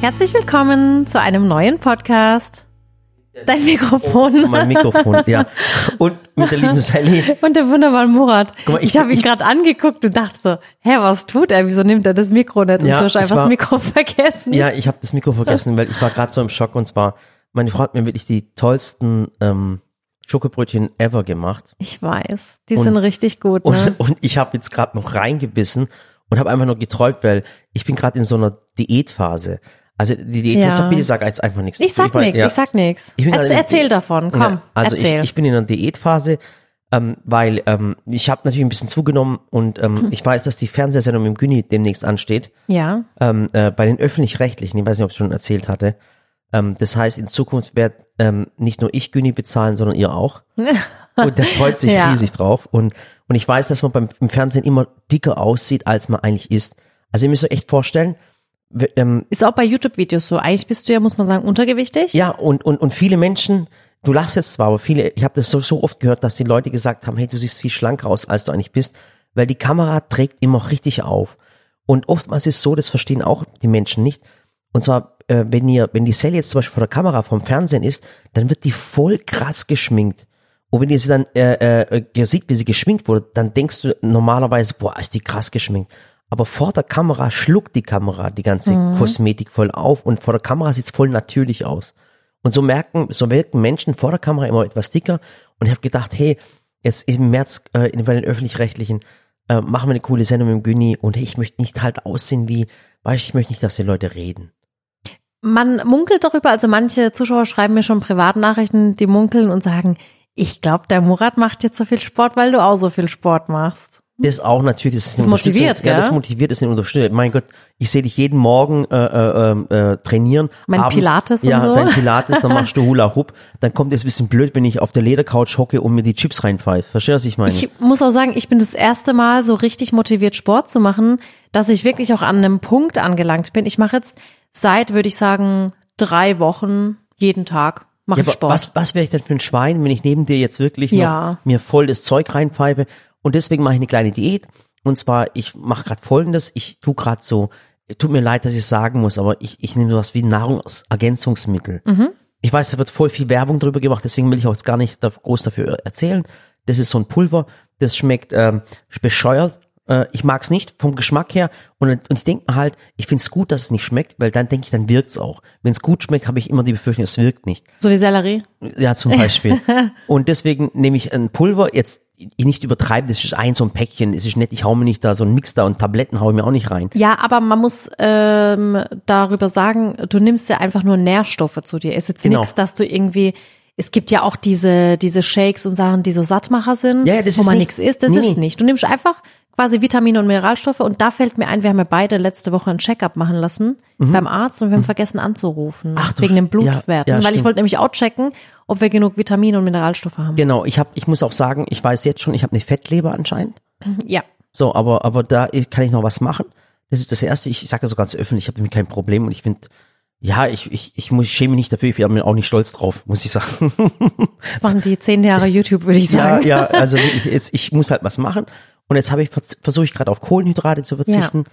Herzlich willkommen zu einem neuen Podcast. Dein Mikrofon. Oh, mein Mikrofon, ja. Und mit der lieben Sally. Und der wunderbare Murat. Mal, ich ich- habe ihn gerade angeguckt und dachte so, hä, was tut er? Wieso nimmt er das Mikro nicht? Und Ja, du hast ich einfach das war- Mikro vergessen. Ja, ich habe das Mikro vergessen, weil ich war gerade so im Schock und zwar, meine Frau hat mir wirklich die tollsten ähm, Schokobrötchen ever gemacht. Ich weiß. Die Und- sind richtig gut, Und, ne? und ich habe jetzt gerade noch reingebissen und habe einfach nur geträumt, weil ich bin gerade in so einer Diätphase. Also die Diät, Ja. bitte, sag jetzt einfach nichts. Ich sag nichts, ja. ich sag nichts. Ich bin Erz in- erzähl davon, komm, Ja, also. Ich, ich bin in einer Diätphase, ähm, weil ähm, ich habe natürlich ein bisschen zugenommen und ähm, Hm. ich weiß, dass die Fernsehsendung mit dem Günni demnächst ansteht. ja. ähm, äh, bei den öffentlich-rechtlichen, ich weiß nicht, ob ich schon erzählt hatte. Ähm, das heißt, in Zukunft wird ähm, nicht nur ich Güni bezahlen, sondern ihr auch. Und der freut sich Ja. riesig drauf. Und, und ich weiß, dass man beim im Fernsehen immer dicker aussieht, als man eigentlich ist. Also ihr müsst euch echt vorstellen, ähm, Ist auch bei YouTube-Videos so. Eigentlich bist du ja, muss man sagen, untergewichtig. ja, und, und, und viele Menschen, du lachst jetzt zwar, aber viele, ich habe das so, so oft gehört, dass die Leute gesagt haben, hey, du siehst viel schlanker aus, als du eigentlich bist, weil die Kamera trägt immer richtig auf. Und oftmals ist es so, das verstehen auch die Menschen nicht. Und zwar, äh, wenn ihr, wenn die Sally jetzt zum Beispiel vor der Kamera vom Fernsehen ist, dann wird die voll krass geschminkt. Und wenn ihr sie dann äh, äh, ihr seht, wie sie geschminkt wurde, dann denkst du normalerweise, boah, ist die krass geschminkt. Aber vor der Kamera schluckt die Kamera die ganze Kosmetik voll auf und vor der Kamera sieht's voll natürlich aus. Und so merken, so wirken Menschen vor der Kamera immer etwas dicker. Und ich habe gedacht, hey, jetzt im März äh, in- bei den öffentlich-rechtlichen äh, machen wir eine coole Sendung mit dem Günni und hey, ich möchte nicht halt aussehen wie, weißt du, ich möchte nicht, dass die Leute reden. Man munkelt darüber, also manche Zuschauer schreiben mir schon Privatnachrichten, die munkeln und sagen, ich glaube, der Murat macht jetzt so viel Sport, weil du auch so viel Sport machst. Das auch natürlich, das ist Das motiviert, Unterstützung. Ja, das gell? motiviert, ist eine Unterstützung. Mein Gott, ich sehe dich jeden Morgen äh, äh, äh, äh, trainieren. Mein Abends, Pilates und ja, so. dein Pilates, dann machst du Hula Hoop. Dann kommt es ein bisschen blöd, wenn ich auf der Ledercouch hocke und mir die Chips reinpfeife. Verstehst du, was ich meine? Ich muss auch sagen, ich bin das erste Mal so richtig motiviert, Sport zu machen, dass ich wirklich auch an einem Punkt angelangt bin. Ich mache jetzt seit, würde ich sagen, drei Wochen jeden Tag mache Ja, Sport. was, was wäre ich denn für ein Schwein, wenn ich neben dir jetzt wirklich Ja. mir voll das Zeug reinpfeife? Und deswegen mache ich eine kleine Diät. Und zwar, ich mache gerade folgendes, ich tu gerade so, tut mir leid, dass ich es sagen muss, aber ich, ich nehme sowas wie Nahrungsergänzungsmittel. Mhm. Ich weiß, da wird voll viel Werbung drüber gemacht, deswegen will ich auch jetzt gar nicht groß dafür erzählen. Das ist so ein Pulver, das schmeckt ähm, bescheuert. Äh, ich mag's nicht vom Geschmack her und, und ich denke mir halt, ich find's gut, dass es nicht schmeckt, weil dann denke ich, dann wirkt's auch. Wenn's gut schmeckt, habe ich immer die Befürchtung, es wirkt nicht. so wie Sellerie. Ja, zum Beispiel. und deswegen nehme ich ein Pulver, jetzt ich nicht übertreiben, das ist ein so ein Päckchen, es ist nett, ich hau mir nicht da so ein Mix da und Tabletten hau ich mir auch nicht rein. Ja, aber man muss ähm, darüber sagen, du nimmst ja einfach nur Nährstoffe zu dir. Ist jetzt Genau. nichts, dass du irgendwie es gibt ja auch diese diese Shakes und Sachen, die so Sattmacher sind, Ja, ja, wo man nicht- nichts isst. Das nee, ist nee. nicht. Du nimmst einfach quasi Vitamine und Mineralstoffe und da fällt mir ein, wir haben ja beide letzte Woche ein Checkup machen lassen beim Arzt und wir haben vergessen anzurufen Mhm. Ach wegen den Sch- Blutwerten, ja, ja, weil ich wollte nämlich auch checken, ob wir genug Vitamine und Mineralstoffe haben. Genau, ich habe, ich muss auch sagen, ich weiß jetzt schon, ich habe eine Fettleber anscheinend. Ja. So, aber aber da kann ich noch was machen. Das ist das erste. Ich, ich sage das so ganz öffentlich, ich habe damit kein Problem und ich finde, ja, ich ich ich muss ich schäme mich nicht dafür. Ich bin mir auch nicht stolz drauf, muss ich sagen. Das machen die zehn Jahre YouTube, würde ich ja, sagen. ja, also wirklich, jetzt ich muss halt was machen und jetzt habe ich versuche ich gerade auf Kohlenhydrate zu verzichten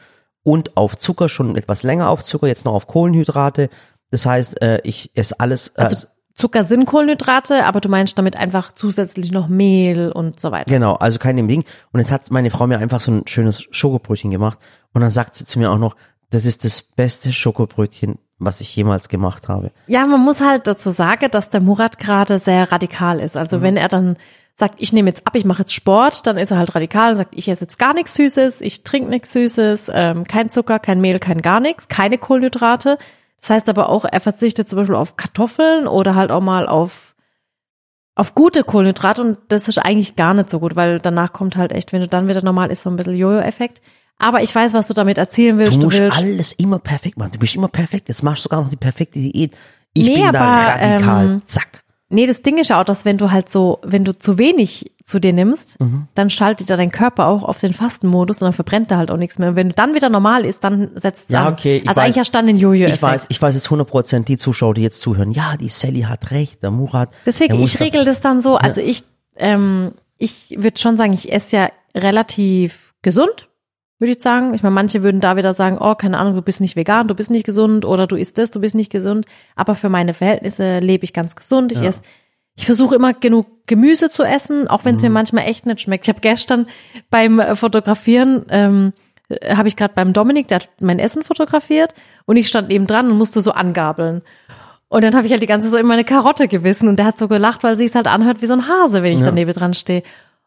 und auf Zucker schon etwas länger auf Zucker, jetzt noch auf Kohlenhydrate. Das heißt, äh, ich esse alles. äh, Also Zucker sind Kohlenhydrate, aber du meinst damit einfach zusätzlich noch Mehl und so weiter. Genau, also kein dem Ding. Und jetzt hat meine Frau mir einfach so ein schönes Schokobrötchen gemacht. Und dann sagt sie zu mir auch noch, das ist das beste Schokobrötchen, was ich jemals gemacht habe. Ja, man muss halt dazu sagen, dass der Murat gerade sehr radikal ist. Mhm. Also wenn er dann sagt, ich nehme jetzt ab, ich mache jetzt Sport, dann ist er halt radikal und sagt, ich esse jetzt gar nichts Süßes, ich trinke nichts Süßes, ähm, kein Zucker, kein Mehl, kein gar nichts, keine Kohlenhydrate. Das heißt aber auch, er verzichtet zum Beispiel auf Kartoffeln oder halt auch mal auf auf gute Kohlenhydrate und das ist eigentlich gar nicht so gut, weil danach kommt halt echt, wenn du dann wieder normal isst, so ein bisschen Jojo-Effekt. Aber ich weiß, was du damit erzielen willst. Du musst willst alles immer perfekt machen. Du bist immer perfekt. Jetzt machst du sogar noch die perfekte Diät. Ich Nee, bin da aber, radikal. ähm, Zack. Nee, das Ding ist ja auch, dass wenn du halt so, wenn du zu wenig zu dir nimmst, Mhm. dann schaltet ja dein Körper auch auf den Fastenmodus und dann verbrennt er halt auch nichts mehr. Und wenn du dann wieder normal ist, dann setzt es Ja, an. okay. Ich also weiß, eigentlich du dann den Ich Jojo-Effekt. weiß, ich weiß jetzt 100 Prozent die Zuschauer, die jetzt zuhören. Ja, die Sally hat recht, der Murat. Deswegen, der ich regel das dann so. Also ich, ähm, ich würde schon sagen, ich esse ja relativ gesund. Würde ich sagen. Ich meine, manche würden da wieder sagen, oh, keine Ahnung, du bist nicht vegan, du bist nicht gesund oder du isst das, du bist nicht gesund. Aber für meine Verhältnisse lebe ich ganz gesund. Ich Ja. esse, ich versuche immer genug Gemüse zu essen, auch wenn es mir manchmal echt nicht schmeckt. Ich habe gestern beim äh, Fotografieren, ähm, äh, habe ich gerade beim Dominik, der hat mein Essen fotografiert und ich stand neben dran und musste so angabeln. Und dann habe ich halt die ganze Zeit so in meine Karotte gewissen und der hat so gelacht, weil sie es halt anhört wie so ein Hase, wenn ich Ja. daneben dran stehe.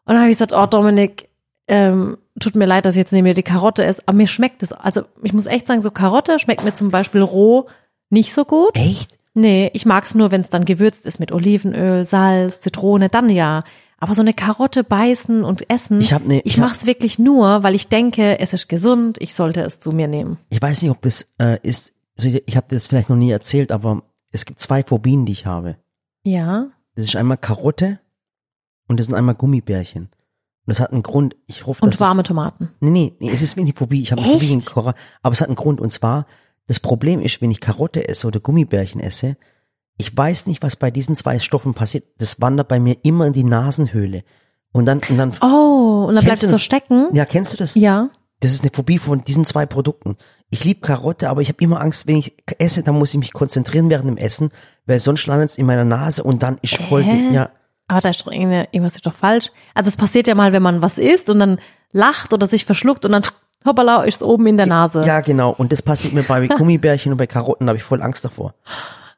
Und dann habe ich gesagt, oh Dominik, ähm, tut mir leid, dass ich jetzt neben mir die Karotte ist, aber mir schmeckt es. Also ich muss echt sagen, so Karotte schmeckt mir zum Beispiel roh nicht so gut. Echt? Nee, ich mag's nur, wenn es dann gewürzt ist mit Olivenöl, Salz, Zitrone, dann ja. Aber so eine Karotte beißen und essen, Ich hab ne- ich ich hab- mach's wirklich nur, weil ich denke, es ist gesund, ich sollte es zu mir nehmen. Ich weiß nicht, ob das äh, ist, also ich, ich habe das vielleicht noch nie erzählt, aber es gibt zwei Phobien, die ich habe. Ja. Das ist einmal Karotte und das sind einmal Gummibärchen. Und das hat einen Grund. Ich hoffe, Und warme es, Tomaten. Nee, nee, nee, es ist wie eine Phobie. Ich habe eine Echt? Phobie gegen Kora, aber es hat einen Grund. Und zwar, das Problem ist, wenn ich Karotte esse oder Gummibärchen esse, ich weiß nicht, was bei diesen zwei Stoffen passiert. Das wandert bei mir immer in die Nasenhöhle. Und dann, und dann, Oh, und dann bleibt Kennst du es so stecken. ja, kennst du das? Ja. Das ist eine Phobie von diesen zwei Produkten. Ich liebe Karotte, aber ich habe immer Angst, wenn ich esse, dann muss ich mich konzentrieren während dem Essen, weil sonst landet es in meiner Nase und dann ist voll, Hä? ja, Aber da ist doch irgendwie, irgendwas ist doch falsch. Also es passiert ja mal, wenn man was isst und dann lacht oder sich verschluckt und dann hoppala, ist es oben in der Nase. ja genau. Und das passiert mir bei Gummibärchen und bei Karotten, da habe ich voll Angst davor.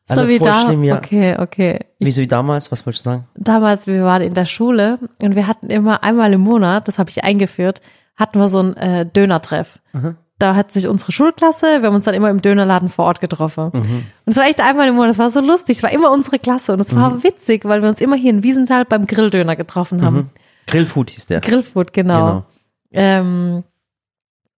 Also so wie voll da. schlimm, ja. Okay, okay. Wie so wie damals, was wolltest du sagen? damals, wir waren in der Schule und wir hatten immer einmal im Monat, das habe ich eingeführt, hatten wir so einen äh, Dönertreff. Da hat sich unsere Schulklasse, wir haben uns dann immer im Dönerladen vor Ort getroffen. Und es war echt einmal im Monat, es war so lustig, es war immer unsere Klasse und es war witzig, weil wir uns immer hier in Wiesenthal beim Grilldöner getroffen haben. Grillfood hieß der. Grillfood, genau. Genau. Ähm,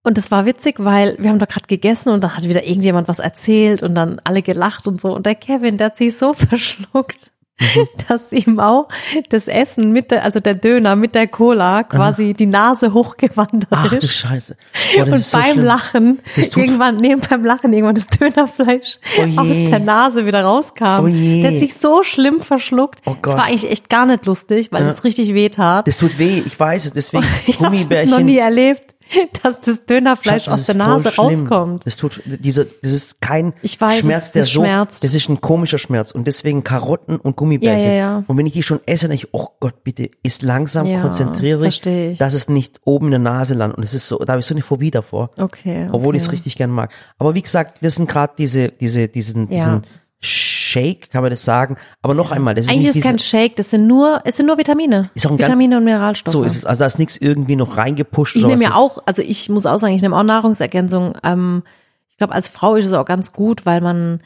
und es war witzig, weil wir haben da gerade gegessen und dann hat wieder irgendjemand was erzählt und dann alle gelacht und so. Und der Kevin, der hat sich so verschluckt, dass ihm auch das Essen mit der, also der Döner mit der Cola quasi die Nase hochgewandert Ach ist. Scheiße. Boah, das Und so beim schlimm. Lachen, Das irgendwann, neben beim Lachen, irgendwann das Dönerfleisch Oh aus der Nase wieder rauskam. Oh. Der hat sich so schlimm verschluckt. Oh Es Gott. war eigentlich echt gar nicht lustig, weil Ja. es richtig weh tat. Das tut weh, ich weiß es, deswegen Ich habe noch Gummibärchen. nie erlebt, dass das Dönerfleisch Schatz, das aus ist der Nase rauskommt. Das tut, dieser, das ist kein Ich weiß, Schmerz, der so, schmerzt. das ist ein komischer Schmerz und deswegen Karotten und Gummibärchen. Ja, ja, ja. Und wenn ich die schon esse, dann ich, oh Gott, bitte, isst langsam, konzentriere dich, dass es nicht oben in der Nase landet. Und es ist so, da habe ich so eine Phobie davor. Okay. Obwohl okay. ich es richtig gern mag. Aber wie gesagt, das sind gerade diese, diese, diesen, diesen Shake, kann man das sagen. Aber noch einmal, das ist Eigentlich ist kein diese, Shake, das sind nur, es sind nur Vitamine. Ist auch ein ganz- Vitamine und Mineralstoffe. so ist es. Also da ist nichts irgendwie noch reingepusht. Ich nehme ja auch, also ich muss auch sagen, ich nehme auch Nahrungsergänzung. Ähm, ich glaube, als Frau ist es auch ganz gut, weil man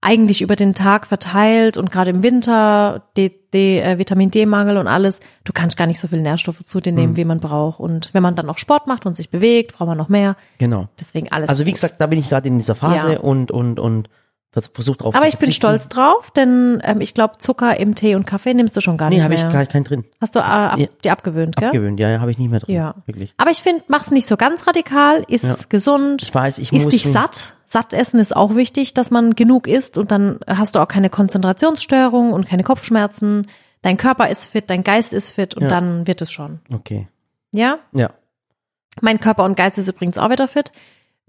eigentlich über den Tag verteilt und gerade im Winter D, D, äh, Vitamin D-Mangel und alles, du kannst gar nicht so viel Nährstoffe zu dir Hm. nehmen, wie man braucht. Und wenn man dann noch Sport macht und sich bewegt, braucht man noch mehr. Genau. Deswegen alles. Also wie gut. gesagt, da bin ich gerade in dieser Phase Ja. und und und vers versucht drauf Aber ich bin stolz drauf, denn ähm, ich glaube, Zucker im Tee und Kaffee nimmst du schon gar Nee, nicht habe ich mehr. gar keinen drin. Hast du äh, ab, Ja. dir abgewöhnt, gell? Abgewöhnt, ja, ja habe ich nicht mehr drin. Ja. Wirklich. Aber ich finde, mach's nicht so ganz radikal, ist Ja. gesund, Ich weiß, ich isst muss dich schon- satt. Satt essen ist auch wichtig, dass man genug isst und dann hast du auch keine Konzentrationsstörung und keine Kopfschmerzen. Dein Körper ist fit, dein Geist ist fit und Ja. dann wird es schon. Okay. Ja? Ja. Mein Körper und Geist ist übrigens auch wieder fit,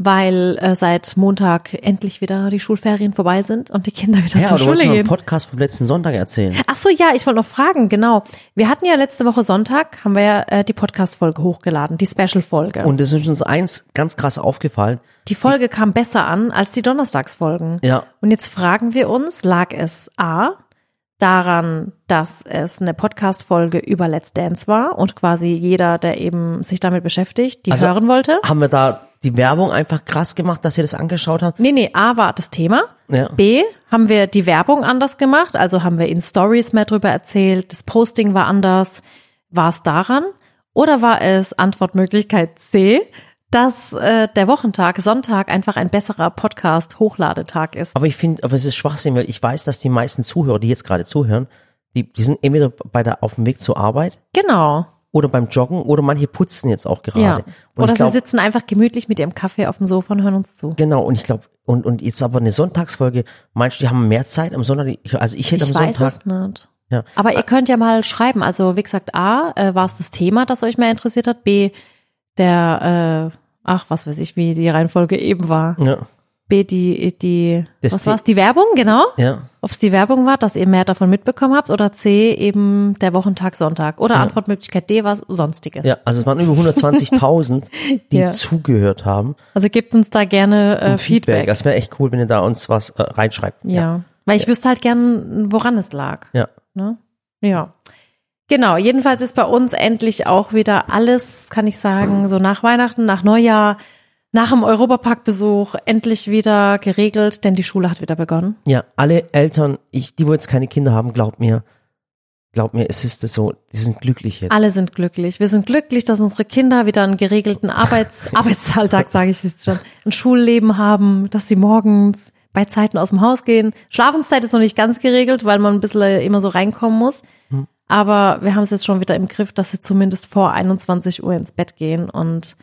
weil äh, seit Montag endlich wieder die Schulferien vorbei sind und die Kinder wieder Ja, zur aber du Schule wolltest noch einen gehen. Podcast vom letzten Sonntag erzählen. Ach so, ja, ich wollte noch fragen, genau. Wir hatten ja letzte Woche Sonntag, haben wir ja äh, die Podcast-Folge hochgeladen, die Special-Folge. Und es ist uns eins ganz krass aufgefallen. Die Folge kam besser an als die Donnerstagsfolgen. Ja. Und jetzt fragen wir uns, lag es A daran, dass es eine Podcast-Folge über Let's Dance war und quasi jeder, der eben sich damit beschäftigt, die Also- hören wollte? Haben wir da die Werbung einfach krass gemacht, dass ihr das angeschaut habt? Nee, nee, A war das Thema. Ja. B, haben wir die Werbung anders gemacht, also haben wir in Stories mehr drüber erzählt, das Posting war anders. War es daran? Oder war es Antwortmöglichkeit C, dass äh, der Wochentag, Sonntag einfach ein besserer Podcast-Hochdetag ist? Aber ich finde, aber es ist Schwachsinn, weil ich weiß, dass die meisten Zuhörer, die jetzt gerade zuhören, die, die sind entweder bei der, auf dem Weg zur Arbeit Genau. Oder beim Joggen oder manche putzen jetzt auch gerade. Ja. Oder glaub, sie sitzen einfach gemütlich mit ihrem Kaffee auf dem Sofa und hören uns zu. Genau, und ich glaube, und, und jetzt aber eine Sonntagsfolge, meinst du, die haben mehr Zeit am Sonntag? Also ich hätte Ich am weiß Sonntag. es nicht. Ja. Aber ihr könnt ja mal schreiben. Also wie gesagt, A, äh, war es das Thema, das euch mehr interessiert hat? B, der, äh, ach, was weiß ich, wie die Reihenfolge eben war. Ja. B, die, die, Das was war's? Die Werbung, genau. Ja. Ob es die Werbung war, dass ihr mehr davon mitbekommen habt oder C, eben der Wochentag Sonntag oder Ja. Antwortmöglichkeit D, was sonstiges. Ja, also es waren über 120.000, die Ja. zugehört haben. Also gebt uns da gerne äh, Feedback. Feedback. Das wäre echt cool, wenn ihr da uns was äh, reinschreibt. Ja. Weil ich wüsste halt gern, woran es lag. Ja. Ne? Ja. Genau, jedenfalls ist bei uns endlich auch wieder alles, kann ich sagen, so nach Weihnachten, nach Neujahr, nach dem Europaparkbesuch endlich wieder geregelt, denn die Schule hat wieder begonnen. Ja, alle Eltern, ich, die wo jetzt keine Kinder haben, glaubt mir, glaubt mir, es ist so, die sind glücklich jetzt. Alle sind glücklich. Wir sind glücklich, dass unsere Kinder wieder einen geregelten Arbeits Arbeitsalltag, sage ich jetzt schon, ein Schulleben haben, dass sie morgens bei Zeiten aus dem Haus gehen. Schlafenszeit ist noch nicht ganz geregelt, weil man ein bisschen immer so reinkommen muss. Aber wir haben es jetzt schon wieder im Griff, dass sie zumindest vor 21 Uhr ins Bett gehen und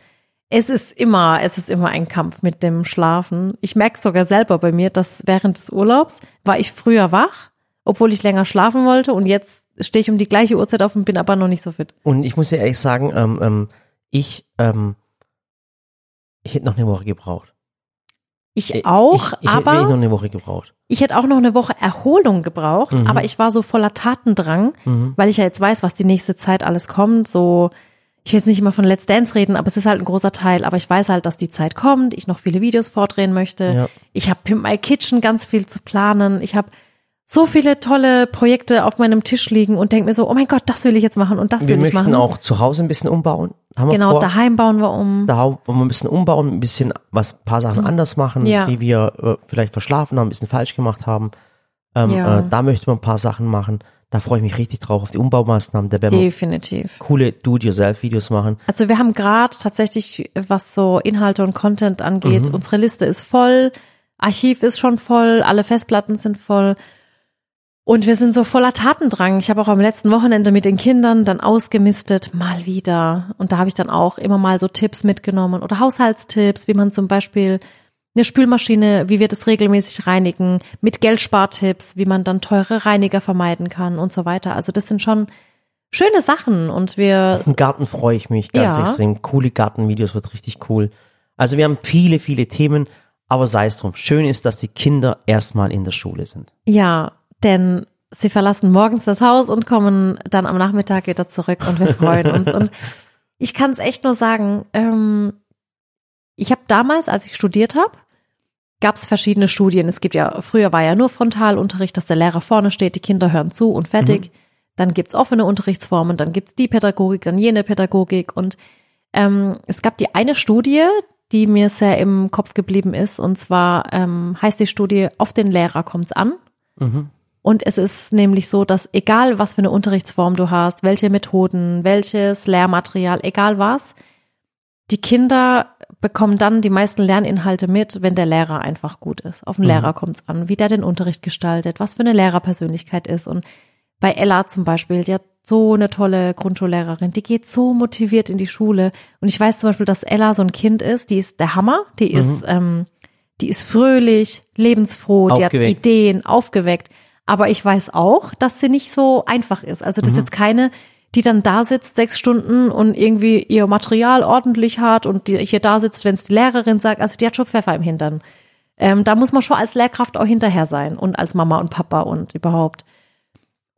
es ist immer, es ist immer ein Kampf mit dem Schlafen. Ich merke sogar selber bei mir, dass während des Urlaubs war ich früher wach, obwohl ich länger schlafen wollte und jetzt stehe ich um die gleiche Uhrzeit auf und bin aber noch nicht so fit. Und ich muss dir ehrlich sagen, ähm, ähm, ich, ähm, ich hätte noch eine Woche gebraucht. Ich Ich- auch, ich, ich hätte wirklich noch aber eine Woche gebraucht. ich hätte auch noch eine Woche Erholung gebraucht, Mhm. aber ich war so voller Tatendrang, Mhm. weil ich ja jetzt weiß, was die nächste Zeit alles kommt, so ich will jetzt nicht immer von Let's Dance reden, aber es ist halt ein großer Teil, aber ich weiß halt, dass die Zeit kommt, ich noch viele Videos vordrehen möchte. Ja. Ich habe Pimp My Kitchen ganz viel zu planen. Ich habe so viele tolle Projekte auf meinem Tisch liegen und denke mir so, oh mein Gott, das will ich jetzt machen und das Wir will ich möchten machen. auch zu Hause ein bisschen umbauen. Haben wir genau, vor. daheim bauen wir um. Da wollen wir ein bisschen umbauen, ein bisschen was, ein paar Sachen anders machen, Ja. die wir äh, vielleicht verschlafen haben, ein bisschen falsch gemacht haben. Ähm, Ja. äh, da möchten wir ein paar Sachen machen. Da freue ich mich richtig drauf auf die Umbaumaßnahmen. Da werden wir Definitiv. coole Do-it-yourself-Videos machen. Also wir haben gerade tatsächlich, was so Inhalte und Content angeht, Mhm. unsere Liste ist voll, Archiv ist schon voll, alle Festplatten sind voll. Und wir sind so voller Tatendrang. Ich habe auch am letzten Wochenende mit den Kindern dann ausgemistet, mal wieder. Und da habe ich dann auch immer mal so Tipps mitgenommen oder Haushaltstipps, wie man zum Beispiel eine Spülmaschine, wie wir das regelmäßig reinigen, mit Geldspartipps, wie man dann teure Reiniger vermeiden kann und so weiter. Also das sind schon schöne Sachen und wir Auf den Garten freue ich mich ganz Ja. extrem. Coole Gartenvideos wird richtig cool. Also wir haben viele, viele Themen, aber sei es drum. Schön ist, dass die Kinder erstmal in der Schule sind. Ja, denn sie verlassen morgens das Haus und kommen dann am Nachmittag wieder zurück und wir freuen uns. Und ich kann es echt nur sagen, ähm, ich habe damals, als ich studiert habe, gab es verschiedene Studien. Es gibt ja, früher war ja nur Frontalunterricht, dass der Lehrer vorne steht, die Kinder hören zu und fertig. Dann gibt's offene Unterrichtsformen, dann gibt's die Pädagogik, dann jene Pädagogik. Und ähm, es gab die eine Studie, die mir sehr im Kopf geblieben ist. Und zwar ähm, heißt die Studie, auf den Lehrer kommt's an. Mhm. Und es ist nämlich so, dass egal was für eine Unterrichtsform du hast, welche Methoden, welches Lehrmaterial, egal was, die Kinder bekommen dann die meisten Lerninhalte mit, wenn der Lehrer einfach gut ist. Auf den Mhm. Lehrer kommt es an, wie der den Unterricht gestaltet, was für eine Lehrerpersönlichkeit ist. Und bei Ella zum Beispiel, die hat so eine tolle Grundschullehrerin, die geht so motiviert in die Schule. Und ich weiß zum Beispiel, dass Ella so ein Kind ist, die ist der Hammer, die Mhm. ist, ähm, die ist fröhlich, lebensfroh, die hat Aufgeweckt. Ideen, aufgeweckt. Aber ich weiß auch, dass sie nicht so einfach ist. Also das ist jetzt keine, die dann da sitzt sechs Stunden und irgendwie ihr Material ordentlich hat und die hier da sitzt, wenn es die Lehrerin sagt. Also die hat schon Pfeffer im Hintern. Ähm, da muss man schon als Lehrkraft auch hinterher sein und als Mama und Papa und überhaupt.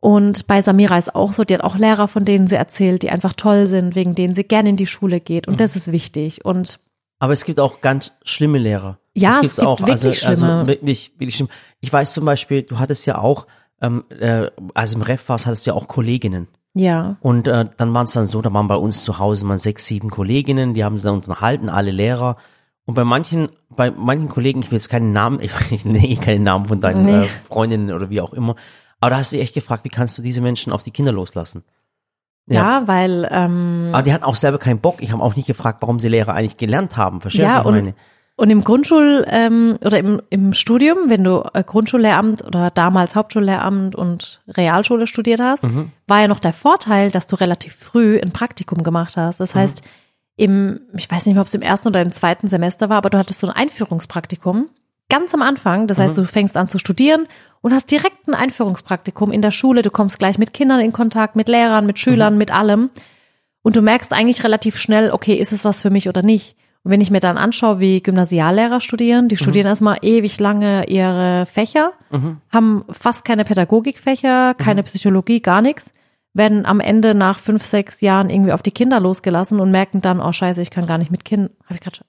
Und bei Samira ist auch so, die hat auch Lehrer, von denen sie erzählt, die einfach toll sind, wegen denen sie gerne in die Schule geht. Und das ist wichtig. Und Aber es gibt auch ganz schlimme Lehrer. Ja, das es gibt's gibt auch. wirklich also, schlimme. Also wirklich, wirklich schlimm. Ich weiß zum Beispiel, du hattest ja auch, ähm, äh, als im Ref warst, hattest du ja auch Kolleginnen. Ja, Und äh, dann waren es dann so, da waren bei uns zu Hause mal sechs, sieben Kolleginnen, die haben sie dann unterhalten, alle Lehrer. Und bei manchen, bei manchen Kollegen, ich will jetzt keinen Namen, ich nenne keinen Namen von deinen Nee. äh, Freundinnen oder wie auch immer, aber da hast du dich echt gefragt, wie kannst du diese Menschen auf die Kinder loslassen? ja, weil ähm, Aber die hatten auch selber keinen Bock. Ich habe auch nicht gefragt, warum sie Lehrer eigentlich gelernt haben. Verstehst Ja, du, ich meine? Und im Grundschul- ähm, oder im, im Studium, wenn du äh, Grundschullehramt oder damals Hauptschullehramt und Realschule studiert hast, Mhm. war ja noch der Vorteil, dass du relativ früh ein Praktikum gemacht hast. Mhm. Das heißt, im, ich weiß nicht mehr, ob es im ersten oder im zweiten Semester war, aber du hattest so ein Einführungspraktikum ganz am Anfang. Das Mhm. heißt, du fängst an zu studieren und hast direkt ein Einführungspraktikum in der Schule. Du kommst gleich mit Kindern in Kontakt, mit Lehrern, mit Mhm. Schülern, mit allem. Und du merkst eigentlich relativ schnell, okay, ist es was für mich oder nicht? Und wenn ich mir dann anschaue, wie Gymnasiallehrer studieren, die studieren erstmal ewig lange ihre Fächer, haben fast keine Pädagogikfächer, keine Psychologie, gar nichts, werden am Ende nach fünf, sechs Jahren irgendwie auf die Kinder losgelassen und merken dann, oh scheiße, ich kann gar nicht mit Kindern, habe ich gerade schon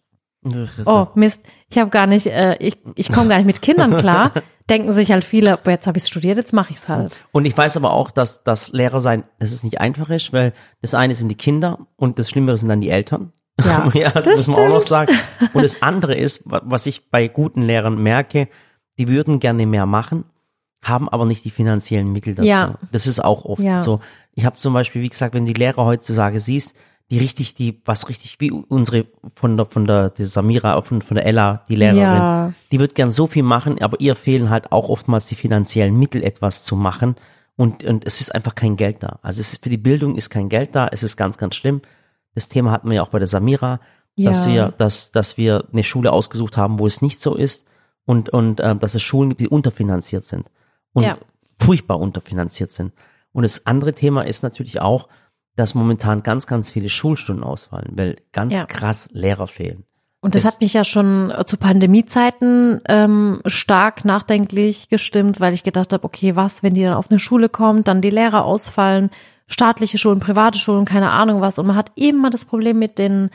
Oh, Mist, ich habe gar nicht, äh, ich, ich komme gar nicht mit Kindern klar. Denken sich halt viele, boah, jetzt habe ich studiert, jetzt mache ich's halt. Und ich weiß aber auch, dass das Lehrer sein, dass es nicht einfach ist, weil das eine sind die Kinder und das Schlimmere sind dann die Eltern. Ja, das, das muss man auch noch sagen. Und das andere ist, wa- was ich bei guten Lehrern merke, die würden gerne mehr machen, haben aber nicht die finanziellen Mittel dazu. Ja. Das ist auch oft Ja. so. Ich habe zum Beispiel, wie gesagt, wenn die Lehrer heutzutage siehst, die richtig, die, was richtig, wie unsere von der, von der, die Samira, von, von der Ella, die Lehrerin, Ja. die wird gern so viel machen, aber ihr fehlen halt auch oftmals die finanziellen Mittel, etwas zu machen. Und, und es ist einfach kein Geld da. Also es ist für die Bildung ist kein Geld da. Es ist ganz, ganz schlimm. Das Thema hatten wir ja auch bei der Samira, dass Ja. wir, dass, dass wir eine Schule ausgesucht haben, wo es nicht so ist und, und äh, dass es Schulen gibt, die unterfinanziert sind und Ja. furchtbar unterfinanziert sind. Und das andere Thema ist natürlich auch, dass momentan ganz, ganz viele Schulstunden ausfallen, weil ganz Ja. krass Lehrer fehlen. Und das, Das- hat mich ja schon äh, zu Pandemiezeiten ähm, stark nachdenklich gestimmt, weil ich gedacht habe, okay, was, wenn die dann auf eine Schule kommt, dann die Lehrer ausfallen, staatliche Schulen, private Schulen, keine Ahnung was. Und man hat immer das Problem mit den,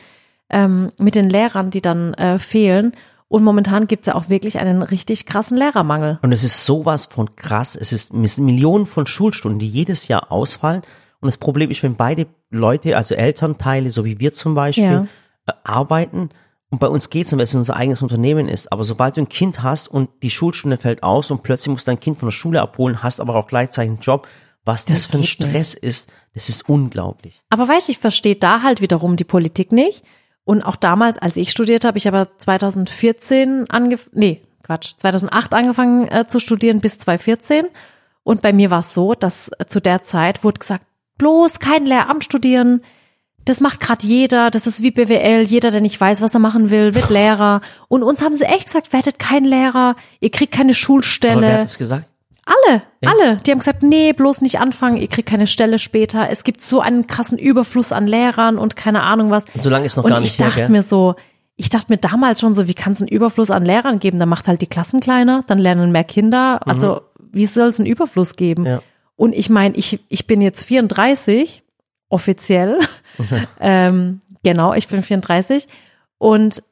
ähm, mit den Lehrern, die dann äh, fehlen. Und momentan gibt es ja auch wirklich einen richtig krassen Lehrermangel. Und es ist sowas von krass. Es ist es sind Millionen von Schulstunden, die jedes Jahr ausfallen. Und das Problem ist, wenn beide Leute, also Elternteile, so wie wir zum Beispiel, Ja. äh, arbeiten, und bei uns geht's, weil es unser eigenes Unternehmen ist, aber sobald du ein Kind hast und die Schulstunde fällt aus und plötzlich musst du dein Kind von der Schule abholen, hast aber auch gleichzeitig einen Job, was das, Das für ein geht nicht. Stress ist, das ist unglaublich. Aber weißt du, ich verstehe da halt wiederum die Politik nicht. Und auch damals, als ich studiert habe, ich habe 2014 angefangen, nee, Quatsch, 2008 angefangen äh, zu studieren bis 2014. Und bei mir war es so, dass äh, zu der Zeit wurde gesagt, bloß kein Lehramt studieren. Das macht gerade jeder, das ist wie BWL, jeder, der nicht weiß, was er machen will, wird Lehrer. Und uns haben sie echt gesagt, werdet kein Lehrer, ihr kriegt keine Aber wer Schulstelle. hat das gesagt? Alle, alle. Die haben gesagt, nee, bloß nicht anfangen, ihr kriegt keine Stelle später. Es gibt so einen krassen Überfluss an Lehrern und keine Ahnung was. So lange ist noch und gar ich nicht her, dachte gell? mir so, ich dachte mir damals schon so, wie kann es einen Überfluss an Lehrern geben? Dann macht halt die Klassen kleiner, dann lernen mehr Kinder. Also wie soll es einen Überfluss geben? Mhm. Ja. Und ich meine, ich, ich bin jetzt 34, offiziell. ähm, genau, ich bin 34. Und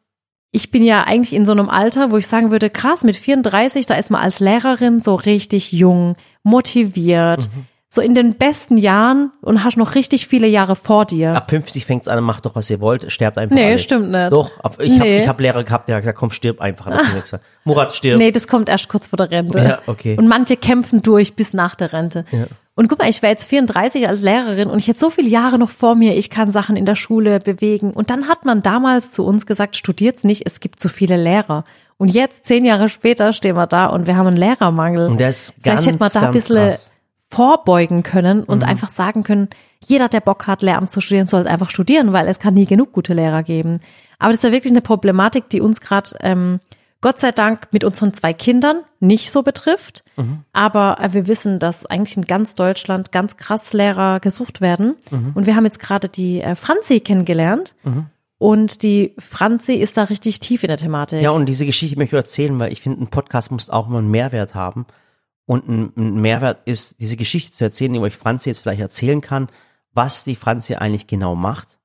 ich bin ja eigentlich in so einem Alter, wo ich sagen würde, krass, mit 34, da ist man als Lehrerin so richtig jung, motiviert, Mhm. so in den besten Jahren und hast noch richtig viele Jahre vor dir. Ab 50 fängt's an, macht doch, was ihr wollt, sterbt einfach Nee, alle. stimmt nicht. Doch, ab, ich habe Nee. ich hab Lehrer gehabt, der hat gesagt, komm, stirb einfach. Das. Murat, stirb. Nee, das kommt erst kurz vor der Rente. Ja, okay. Und manche kämpfen durch bis nach der Rente. Ja. Und guck mal, ich wäre jetzt 34 als Lehrerin und ich hätte so viele Jahre noch vor mir, ich kann Sachen in der Schule bewegen. Und dann hat man damals zu uns gesagt, studiert's nicht, es gibt zu viele Lehrer. Und jetzt, zehn Jahre später, stehen wir da und wir haben einen Lehrermangel. Und der ist Vielleicht ganz, hätte man da ein bisschen krass. Mhm. vorbeugen können und einfach sagen können, jeder, der Bock hat, Lehramt zu studieren, soll es einfach studieren, weil es kann nie genug gute Lehrer geben. Aber das ist ja wirklich eine Problematik, die uns gerade ähm, Gott sei Dank mit unseren zwei Kindern nicht so betrifft. Mhm. Aber äh, wir wissen, dass eigentlich in ganz Deutschland ganz krass Lehrer gesucht werden. Mhm. Und wir haben jetzt gerade die äh, Franzi kennengelernt. Und die Franzi ist da richtig tief in der Thematik. Ja, und diese Geschichte möchte ich euch erzählen, weil ich finde, ein Podcast muss auch immer einen Mehrwert haben. Und ein, ein Mehrwert ist, diese Geschichte zu erzählen, die euch Franzi jetzt vielleicht erzählen kann, was die Franzi eigentlich genau macht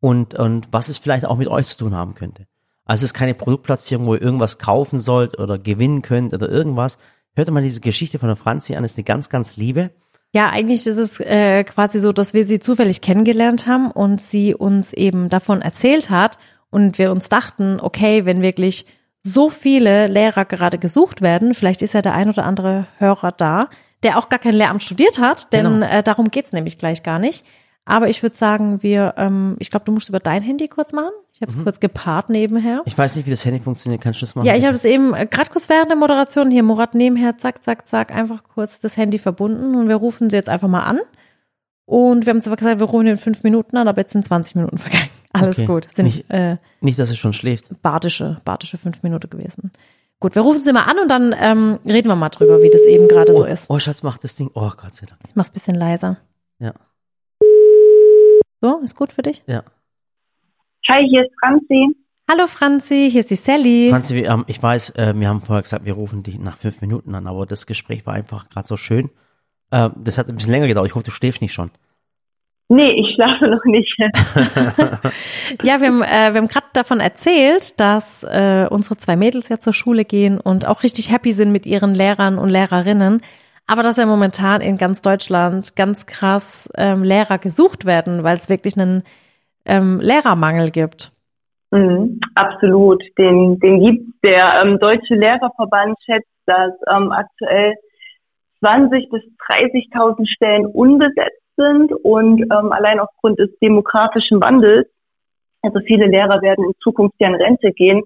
und, und was es vielleicht auch mit euch zu tun haben könnte. Also es ist keine Produktplatzierung, wo ihr irgendwas kaufen sollt oder gewinnen könnt oder irgendwas. Hört mal diese Geschichte von der Franzi an, ist eine ganz, ganz liebe. Ja, eigentlich ist es äh, quasi so, dass wir sie zufällig kennengelernt haben und sie uns eben davon erzählt hat und wir uns dachten, okay, wenn wirklich so viele Lehrer gerade gesucht werden, vielleicht ist ja der ein oder andere Hörer da, der auch gar kein Lehramt studiert hat, denn Genau. äh, darum geht's nämlich gleich gar nicht. Aber ich würde sagen, wir, ähm, ich glaube, du musst über dein Handy kurz machen. Ich habe es kurz gepaart nebenher. Ich weiß nicht, wie das Handy funktioniert. Kannst du das machen? Ja, ich habe das eben äh, gerade kurz während der Moderation hier, Murat nebenher, zack, zack, zack, einfach kurz das Handy verbunden und wir rufen sie jetzt einfach mal an. Und wir haben zwar gesagt, wir rufen in fünf Minuten an, aber jetzt sind 20 Minuten vergangen. Alles Okay. gut. Sind Nicht- äh, Nicht, dass es schon schläft. badische, badische fünf Minuten gewesen. Gut, wir rufen sie mal an und dann ähm, reden wir mal drüber, wie das eben gerade so oh, ist. oh, Schatz, mach das Ding. Oh, Gott sei Dank. Ich mach's bisschen leiser. Ja, So, ist gut für dich? ja. Hi, hier ist Franzi. Hallo Franzi, hier ist die Sally. Franzi, wir, ähm, ich weiß, äh, wir haben vorher gesagt, wir rufen dich nach fünf Minuten an, aber das Gespräch war einfach gerade so schön. Äh, das hat ein bisschen länger gedauert. Ich hoffe, du schläfst nicht schon. Nee, ich schlafe noch nicht. ja, wir haben, äh, wir haben gerade davon erzählt, dass äh, unsere zwei Mädels ja zur Schule gehen und auch richtig happy sind mit ihren Lehrern und Lehrerinnen. Aber dass ja momentan in ganz Deutschland ganz krass ähm, Lehrer gesucht werden, weil es wirklich einen ähm, Lehrermangel gibt. Mhm, absolut, den, den gibt's. Der ähm, Deutsche Lehrerverband schätzt, dass ähm, aktuell 20 bis 30.000 Stellen unbesetzt sind und ähm, allein aufgrund des demografischen Wandels, also viele Lehrer werden in Zukunft ja in Rente gehen,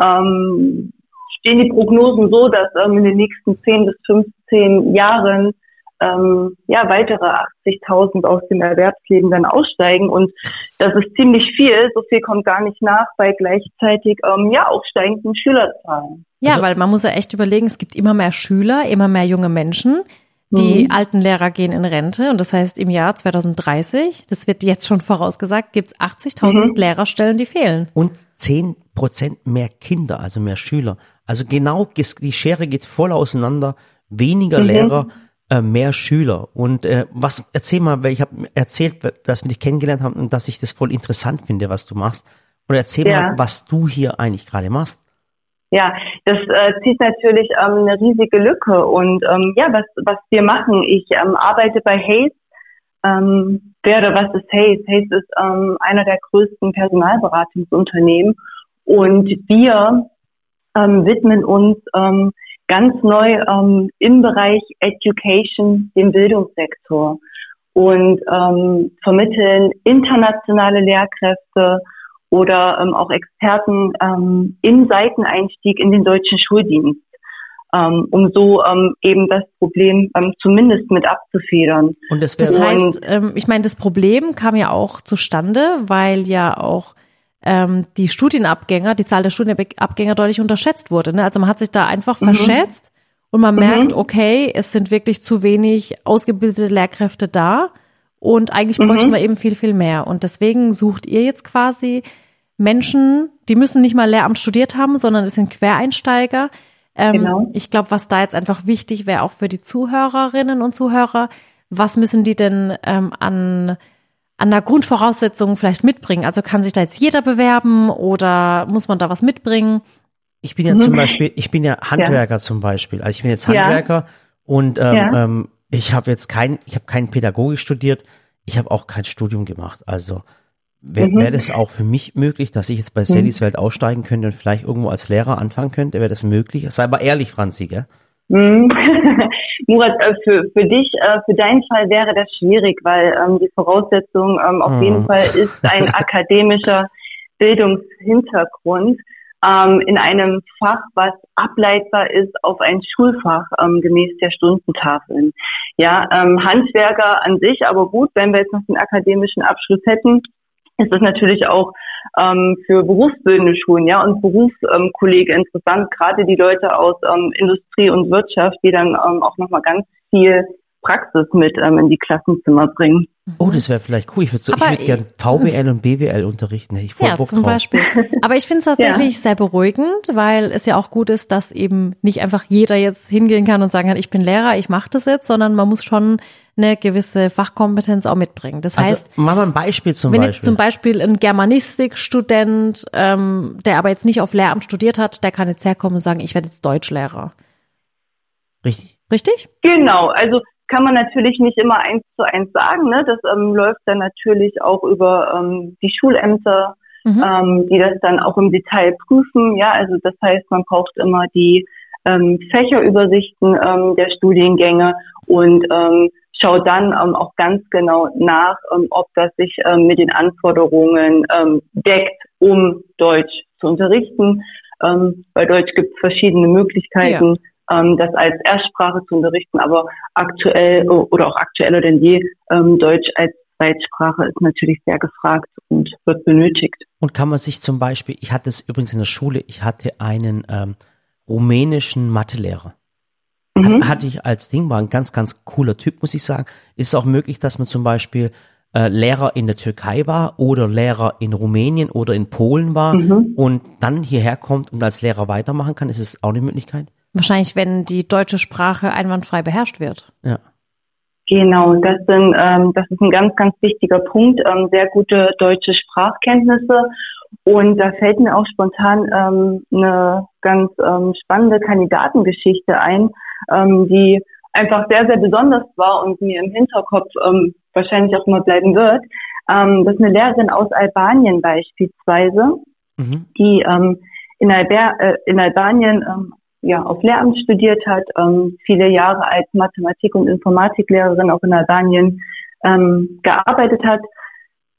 ähm, stehen die Prognosen so, dass ähm, in den nächsten 10 bis 15 Jahren ähm, ja weitere 80.000 aus dem Erwerbsleben dann aussteigen und das ist ziemlich viel. So viel kommt gar nicht nach bei gleichzeitig ähm, ja auch steigenden Schülerzahlen. Ja, also, weil man muss ja echt überlegen, es gibt immer mehr Schüler, immer mehr junge Menschen. Die mhm. alten Lehrer gehen in Rente und das heißt im Jahr 2030, das wird jetzt schon vorausgesagt, gibt es 80.000 mhm. Lehrerstellen, die fehlen. Und 10 Prozent mehr Kinder, also mehr Schüler. Also genau, die Schere geht voll auseinander. Weniger mhm. Lehrer, äh, mehr Schüler. Und äh, was, erzähl mal, weil ich habe erzählt, dass wir dich kennengelernt haben und dass ich das voll interessant finde, was du machst. Und erzähl ja. mal, was du hier eigentlich gerade machst. Ja, das äh, zieht natürlich ähm, eine riesige Lücke. Und ähm, ja, was, was wir machen, ich ähm, arbeite bei Hayes. Ähm, wer oder was ist Hayes? Hayes ist ähm, einer der größten Personalberatungsunternehmen. Und wir ähm, widmen uns ähm, ganz neu ähm, im Bereich Education, dem Bildungssektor und ähm, vermitteln internationale Lehrkräfte oder ähm, auch Experten ähm, im Seiteneinstieg in den deutschen Schuldienst, ähm, um so ähm, eben das Problem ähm, zumindest mit abzufedern. Und das, das heißt, ähm, ich meine, das Problem kam ja auch zustande, weil ja auch ähm, die Studienabgänger, die Zahl der Studienabgänger deutlich unterschätzt wurde. Ne? Also man hat sich da einfach mhm. verschätzt und man mhm. merkt, okay, es sind wirklich zu wenig ausgebildete Lehrkräfte da und eigentlich mhm. bräuchten wir eben viel, viel mehr. Und deswegen sucht ihr jetzt quasi Menschen, die müssen nicht mal Lehramt studiert haben, sondern es sind Quereinsteiger. Ähm, genau. Ich glaube, was da jetzt einfach wichtig wäre, auch für die Zuhörerinnen und Zuhörer, was müssen die denn ähm, an an der Grundvoraussetzung vielleicht mitbringen? Also kann sich da jetzt jeder bewerben oder muss man da was mitbringen? Ich bin ja mhm. zum Beispiel, ich bin ja Handwerker ja. zum Beispiel. Also ich bin jetzt Handwerker ja. und ähm, ja. ähm, ich habe jetzt kein, ich habe keinen Pädagogik studiert, ich habe auch kein Studium gemacht. Also wäre mhm. wär das auch für mich möglich, dass ich jetzt bei Sallys mhm. Welt aussteigen könnte und vielleicht irgendwo als Lehrer anfangen könnte? Wäre das möglich? Sei aber ehrlich, Franzi, gell? Mhm. Murat, äh, für, für dich, äh, für deinen Fall wäre das schwierig, weil ähm, die Voraussetzung ähm, auf jeden mhm. Fall ist ein akademischer Bildungshintergrund ähm, in einem Fach, was ableitbar ist auf ein Schulfach ähm, gemäß der Stundentafeln. Ja, ähm, Handwerker an sich, aber gut, wenn wir jetzt noch den akademischen Abschluss hätten, ist das natürlich auch ähm, für berufsbildende Schulen ja und Berufskollege interessant, gerade die Leute aus ähm, Industrie und Wirtschaft, die dann ähm, auch nochmal ganz viel Praxis mit ähm, in die Klassenzimmer bringen. Oh, das wäre vielleicht cool. Ich würde so, würd gerne VWL und BWL unterrichten. Ich voll ja, Bock zum drauf. Beispiel. Aber ich finde es tatsächlich ja. sehr beruhigend, weil es ja auch gut ist, dass eben nicht einfach jeder jetzt hingehen kann und sagen kann, ich bin Lehrer, ich mache das jetzt, sondern man muss schon eine gewisse Fachkompetenz auch mitbringen. Das also, heißt, machen wir ein Beispiel zum wenn Beispiel. jetzt zum Beispiel ein Germanistikstudent, ähm, der aber jetzt nicht auf Lehramt studiert hat, der kann jetzt herkommen und sagen, ich werde jetzt Deutschlehrer. Richtig. Richtig? Genau. Also kann man natürlich nicht immer eins zu eins sagen. Ne? Das ähm, läuft dann natürlich auch über ähm, die Schulämter, mhm. ähm, die das dann auch im Detail prüfen. Ja, also das heißt, man braucht immer die ähm, Fächerübersichten ähm, der Studiengänge und ähm, schaut dann ähm, auch ganz genau nach, ähm, ob das sich ähm, mit den Anforderungen ähm, deckt, um Deutsch zu unterrichten. Ähm, bei Deutsch gibt es verschiedene Möglichkeiten. Ja ähm, das als Erstsprache zu unterrichten, aber aktuell oder auch aktueller denn je Deutsch als Zweitsprache ist natürlich sehr gefragt und wird benötigt. Und kann man sich zum Beispiel, ich hatte es übrigens in der Schule, ich hatte einen rumänischen Mathelehrer. Mhm. Hat, hatte ich als Ding, war ein ganz, ganz cooler Typ, muss ich sagen. Ist es auch möglich, dass man zum Beispiel äh, Lehrer in der Türkei war oder Lehrer in Rumänien oder in Polen war Mhm. und dann hierher kommt und als Lehrer weitermachen kann? Ist es auch eine Möglichkeit? Wahrscheinlich, wenn die deutsche Sprache einwandfrei beherrscht wird. Ja. Genau, das sind, ähm, das ist ein ganz, ganz wichtiger Punkt. Ähm, sehr gute deutsche Sprachkenntnisse. Und da fällt mir auch spontan ähm, eine ganz ähm, spannende Kandidatengeschichte ein, ähm, die einfach sehr, sehr besonders war und mir im Hinterkopf ähm, wahrscheinlich auch immer bleiben wird. Ähm, das ist eine Lehrerin aus Albanien beispielsweise, Mhm. die ähm, in, Alber äh, in Albanien ähm, ja, auf Lehramt studiert hat, ähm, viele Jahre als Mathematik- und Informatiklehrerin auch in Albanien ähm, gearbeitet hat.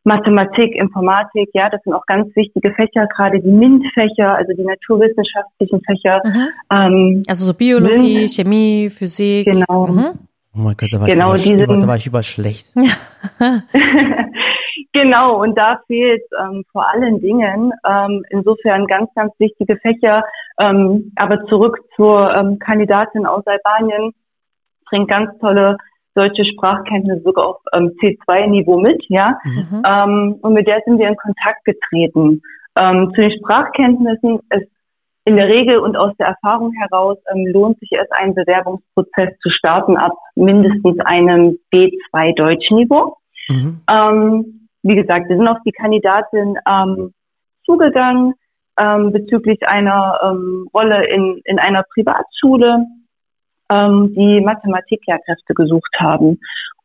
Mathematik, Informatik, ja, das sind auch ganz wichtige Fächer, gerade die MINT-Fächer, also die naturwissenschaftlichen Fächer. Mhm. Ähm, Also so Biologie, Will- Chemie, Physik. Genau. Mhm. Oh mein Gott, da war, Genau, ich, diesen- da war ich überall schlecht. genau, und da fehlt ähm, vor allen Dingen ähm, insofern ganz, ganz wichtige Fächer. Ähm, aber zurück zur ähm, Kandidatin aus Albanien, bringt ganz tolle deutsche Sprachkenntnisse sogar auf ähm, C2-Niveau mit, ja. Mhm. Ähm, und mit der sind wir in Kontakt getreten. Ähm, zu den Sprachkenntnissen ist in der Regel und aus der Erfahrung heraus ähm, lohnt sich erst ein Bewerbungsprozess zu starten ab mindestens einem B2 Deutschniveau. Mhm. Ähm, wie gesagt, wir sind auf die Kandidatin ähm, zugegangen bezüglich einer Rolle in, in einer Privatschule, ähm, die Mathematiklehrkräfte gesucht haben.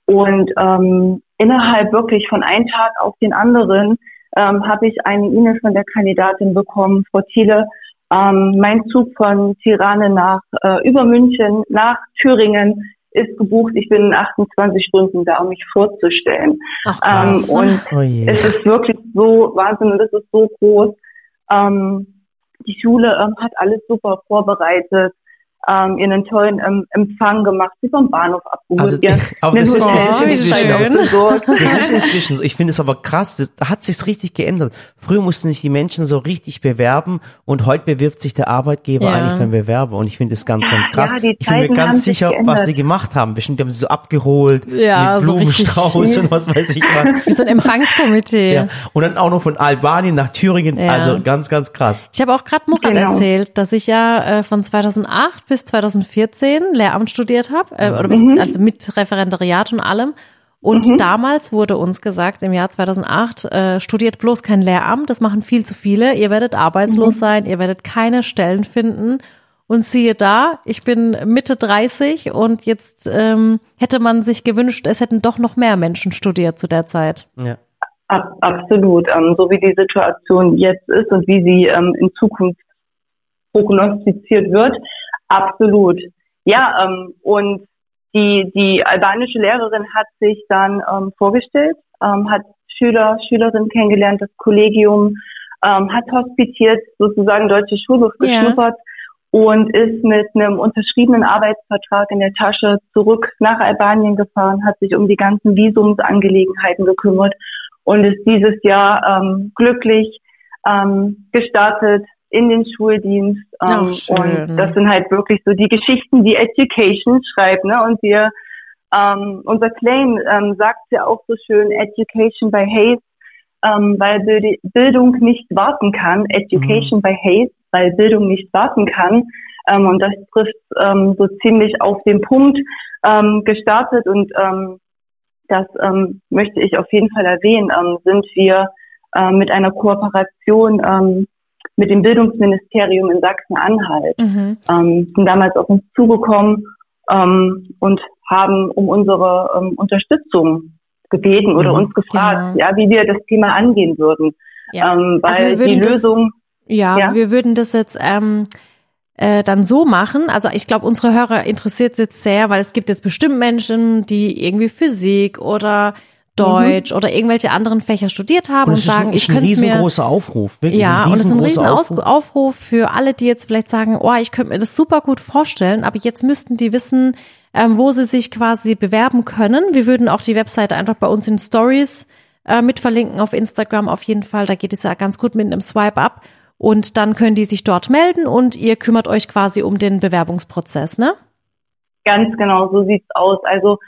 Und ähm, innerhalb wirklich von einem Tag auf den anderen ähm, habe ich eine E-Mail von der Kandidatin bekommen, Frau Thiele, ähm, mein Zug von Tirane nach äh, über München nach Thüringen ist gebucht. Ich bin in 28 Stunden da, um mich vorzustellen. Ach, Ähm, und Oh es ist wirklich so Wahnsinn und das ist so groß. Ähm, die Schule ähm, hat alles super vorbereitet, ähm, ihr einen tollen ähm, Empfang gemacht, sie vom Bahnhof abgeholt. Also, aber das ist, das ist inzwischen so. Das ist inzwischen so. Ich finde es aber krass. Das, da hat sich's richtig geändert. Früher mussten sich die Menschen so richtig bewerben und heute bewirbt sich der Arbeitgeber Ja. eigentlich beim Bewerber. Und ich finde das ganz, ganz krass. Ja, ich bin mir ganz sich sicher, was die gemacht haben. Bestimmt haben sie so abgeholt Ja, mit so Blumenstrauß schön. und was weiß ich was. Wie so ein Empfangskomitee. Ja. Und dann auch noch von Albanien nach Thüringen. Ja. Also ganz, ganz krass. Ich habe auch gerade Murat Genau. erzählt, dass ich ja äh, von 2008 bis 2014 Lehramt studiert habe, äh, oder bis, Mhm. also mit Referendariat und allem. Und damals wurde uns gesagt, im Jahr 2008, äh, studiert bloß kein Lehramt, das machen viel zu viele. Ihr werdet arbeitslos sein, ihr werdet keine Stellen finden. Und siehe da, ich bin Mitte 30 und jetzt ähm, hätte man sich gewünscht, es hätten doch noch mehr Menschen studiert zu der Zeit. Ja. Ab, absolut. Ähm, so wie die Situation jetzt ist und wie sie ähm, in Zukunft prognostiziert wird, absolut. Ja, ähm, und die, die albanische Lehrerin hat sich dann ähm, vorgestellt, ähm, hat Schüler, Schülerinnen kennengelernt, das Kollegium, ähm, hat hospitiert, sozusagen deutsche Schulluft geschnuppert und ist mit einem unterschriebenen Arbeitsvertrag in der Tasche zurück nach Albanien gefahren, hat sich um die ganzen Visumsangelegenheiten gekümmert und ist dieses Jahr ähm, glücklich ähm, gestartet in den Schuldienst. Ähm, Ach, und das sind halt wirklich so die Geschichten, die Education schreibt. Ne? Und wir, ähm, unser Claim ähm, sagt ja auch so schön, Education by Haze, ähm, weil Bild- Bildung nicht warten kann. Education by Haze, weil Bildung nicht warten kann. Ähm, und das trifft ähm, so ziemlich auf den Punkt ähm, gestartet und ähm, das ähm, möchte ich auf jeden Fall erwähnen, ähm, sind wir ähm, mit einer Kooperation ähm, mit dem Bildungsministerium in Sachsen-Anhalt, Mhm. ähm, sind damals auf uns zugekommen ähm, und haben um unsere ähm, Unterstützung gebeten oder Mhm. uns gefragt, Genau. ja, wie wir das Thema angehen würden. Ja. Ähm, weil Also wir würden die das- Lösung, Ja, Ja. wir würden das jetzt ähm, äh, dann so machen. Also ich glaube, unsere Hörer interessiert es jetzt sehr, weil es gibt jetzt bestimmt Menschen, die irgendwie Physik oder Deutsch oder irgendwelche anderen Fächer studiert haben Und und, ist sagen, ein, ich ist ein könnte es mir riesengroßer Aufruf. Wirklich ja, ein und es ist ein riesen Aufruf für alle, die jetzt vielleicht sagen, oh, ich könnte mir das super gut vorstellen, aber jetzt müssten die wissen, ähm, wo sie sich quasi bewerben können. Wir würden auch die Webseite einfach bei uns in Stories äh, mit verlinken auf Instagram auf jeden Fall. Da geht es ja ganz gut mit einem Swipe up. Und dann können die sich dort melden und ihr kümmert euch quasi um den Bewerbungsprozess, ne? Ganz genau, so sieht's aus. Also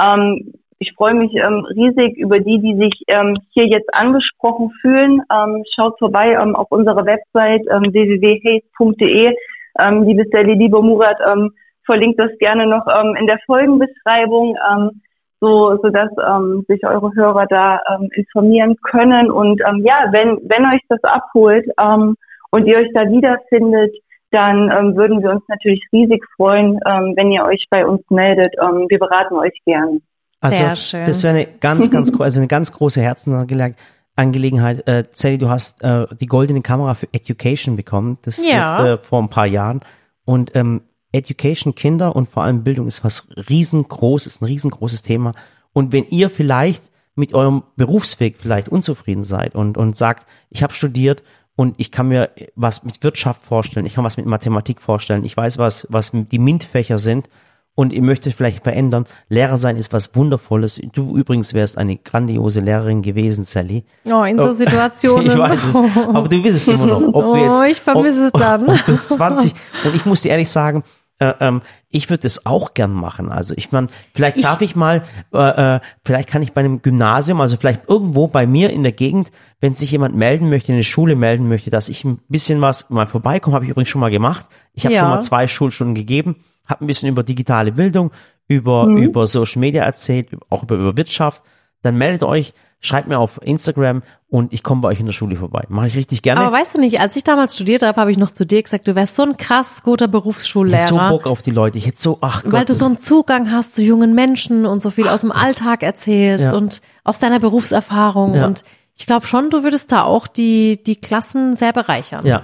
ähm, ich freue mich ähm, riesig über die, die sich ähm, hier jetzt angesprochen fühlen. Ähm, schaut vorbei ähm, auf unserer Website ähm, www.haze.de. Ähm, liebe Sally, lieber Murat, ähm, verlinkt das gerne noch ähm, in der Folgenbeschreibung, ähm, so, so dass ähm, sich eure Hörer da ähm, informieren können. Und ähm, ja, wenn, wenn euch das abholt ähm, und ihr euch da wiederfindet, dann ähm, würden wir uns natürlich riesig freuen, ähm, wenn ihr euch bei uns meldet. Ähm, wir beraten euch gern. Also Sehr schön. das wäre eine ganz, ganz, also eine ganz große Herzensangelegenheit. Äh, Sally, du hast äh, die goldene Kamera für Education bekommen. Das Ja. ist, äh, vor ein paar Jahren. Und ähm, Education, Kinder und vor allem Bildung ist was riesengroßes, ein riesengroßes Thema. Und wenn ihr vielleicht mit eurem Berufsweg vielleicht unzufrieden seid und, und sagt, ich habe studiert und ich kann mir was mit Wirtschaft vorstellen, ich kann was mit Mathematik vorstellen, ich weiß, was, was die MINT-Fächer sind und ihr möchtet vielleicht verändern. Lehrer sein ist was Wundervolles. Du übrigens wärst eine grandiose Lehrerin gewesen, Sally. Oh, in so Situationen. Ich weiß es, aber du bist es immer noch. Ob du Oh, jetzt, ich vermisse es ob, dann. Ob du 20, und ich muss dir ehrlich sagen, äh, ähm, ich würde es auch gern machen. Also ich meine, vielleicht Ich- darf ich mal, äh, äh, vielleicht kann ich bei einem Gymnasium, also vielleicht irgendwo bei mir in der Gegend, wenn sich jemand melden möchte, in eine Schule melden möchte, dass ich ein bisschen was mal vorbeikomme, habe ich übrigens schon mal gemacht. Ich habe Ja. schon mal zwei Schulstunden gegeben, habe ein bisschen über digitale Bildung, über, über Social Media erzählt, auch über, über Wirtschaft. Dann meldet euch, schreibt mir auf Instagram und ich komme bei euch in der Schule vorbei. Mache ich richtig gerne. Aber weißt du nicht, als ich damals studiert habe, habe ich noch zu dir gesagt, du wärst so ein krass guter ich hätte so Berufsschullehrer. Bock auf die Leute. Ich hätte so, ach Gott. weil du so einen Zugang hast zu jungen Menschen und so viel aus dem Alltag erzählst Ja. und aus deiner Berufserfahrung. Ja. Und ich glaube schon, du würdest da auch die, die Klassen sehr bereichern. Ja.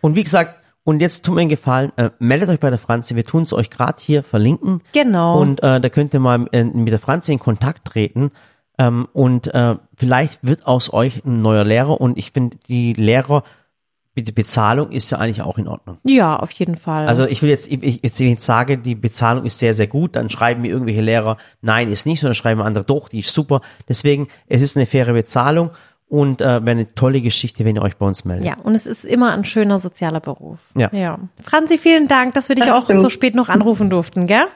Und wie gesagt, und jetzt tut mir einen Gefallen, äh, meldet euch bei der Franzi, wir tun es euch gerade hier verlinken. Genau. Und äh, da könnt ihr mal äh, mit der Franzi in Kontakt treten. Ähm, und äh, vielleicht wird aus euch ein neuer Lehrer. Und ich finde, die Lehrer, die Bezahlung ist ja eigentlich auch in Ordnung. ja, auf jeden Fall. Also ich will jetzt, ich, ich jetzt, wenn ich jetzt sage, die Bezahlung ist sehr, sehr gut, dann schreiben mir irgendwelche Lehrer, nein, ist nicht, sondern schreiben andere, doch, die ist super. Deswegen, es ist eine faire Bezahlung und äh, wäre eine tolle Geschichte, wenn ihr euch bei uns meldet. ja, und es ist immer ein schöner sozialer Beruf. Ja. ja. Franzi, vielen Dank, dass wir dich Das auch so spät noch anrufen durften, gell?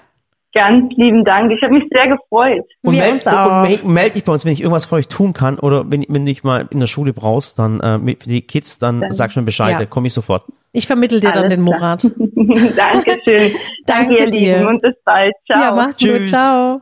Ganz lieben Dank. Ich habe mich sehr gefreut. Und Wir meld, uns auch. und meld, meld dich bei uns, wenn ich irgendwas für euch tun kann oder wenn, wenn du dich mal in der Schule brauchst, dann äh, mit, für die Kids, dann, sag schon Bescheid, Ja. da komme ich sofort. Ich vermittel dir dann Alles den klar. Murat. Dankeschön. Danke ihr dir. Lieben und bis bald. Ciao. Ja, mach's gut. Tschüss. Ciao.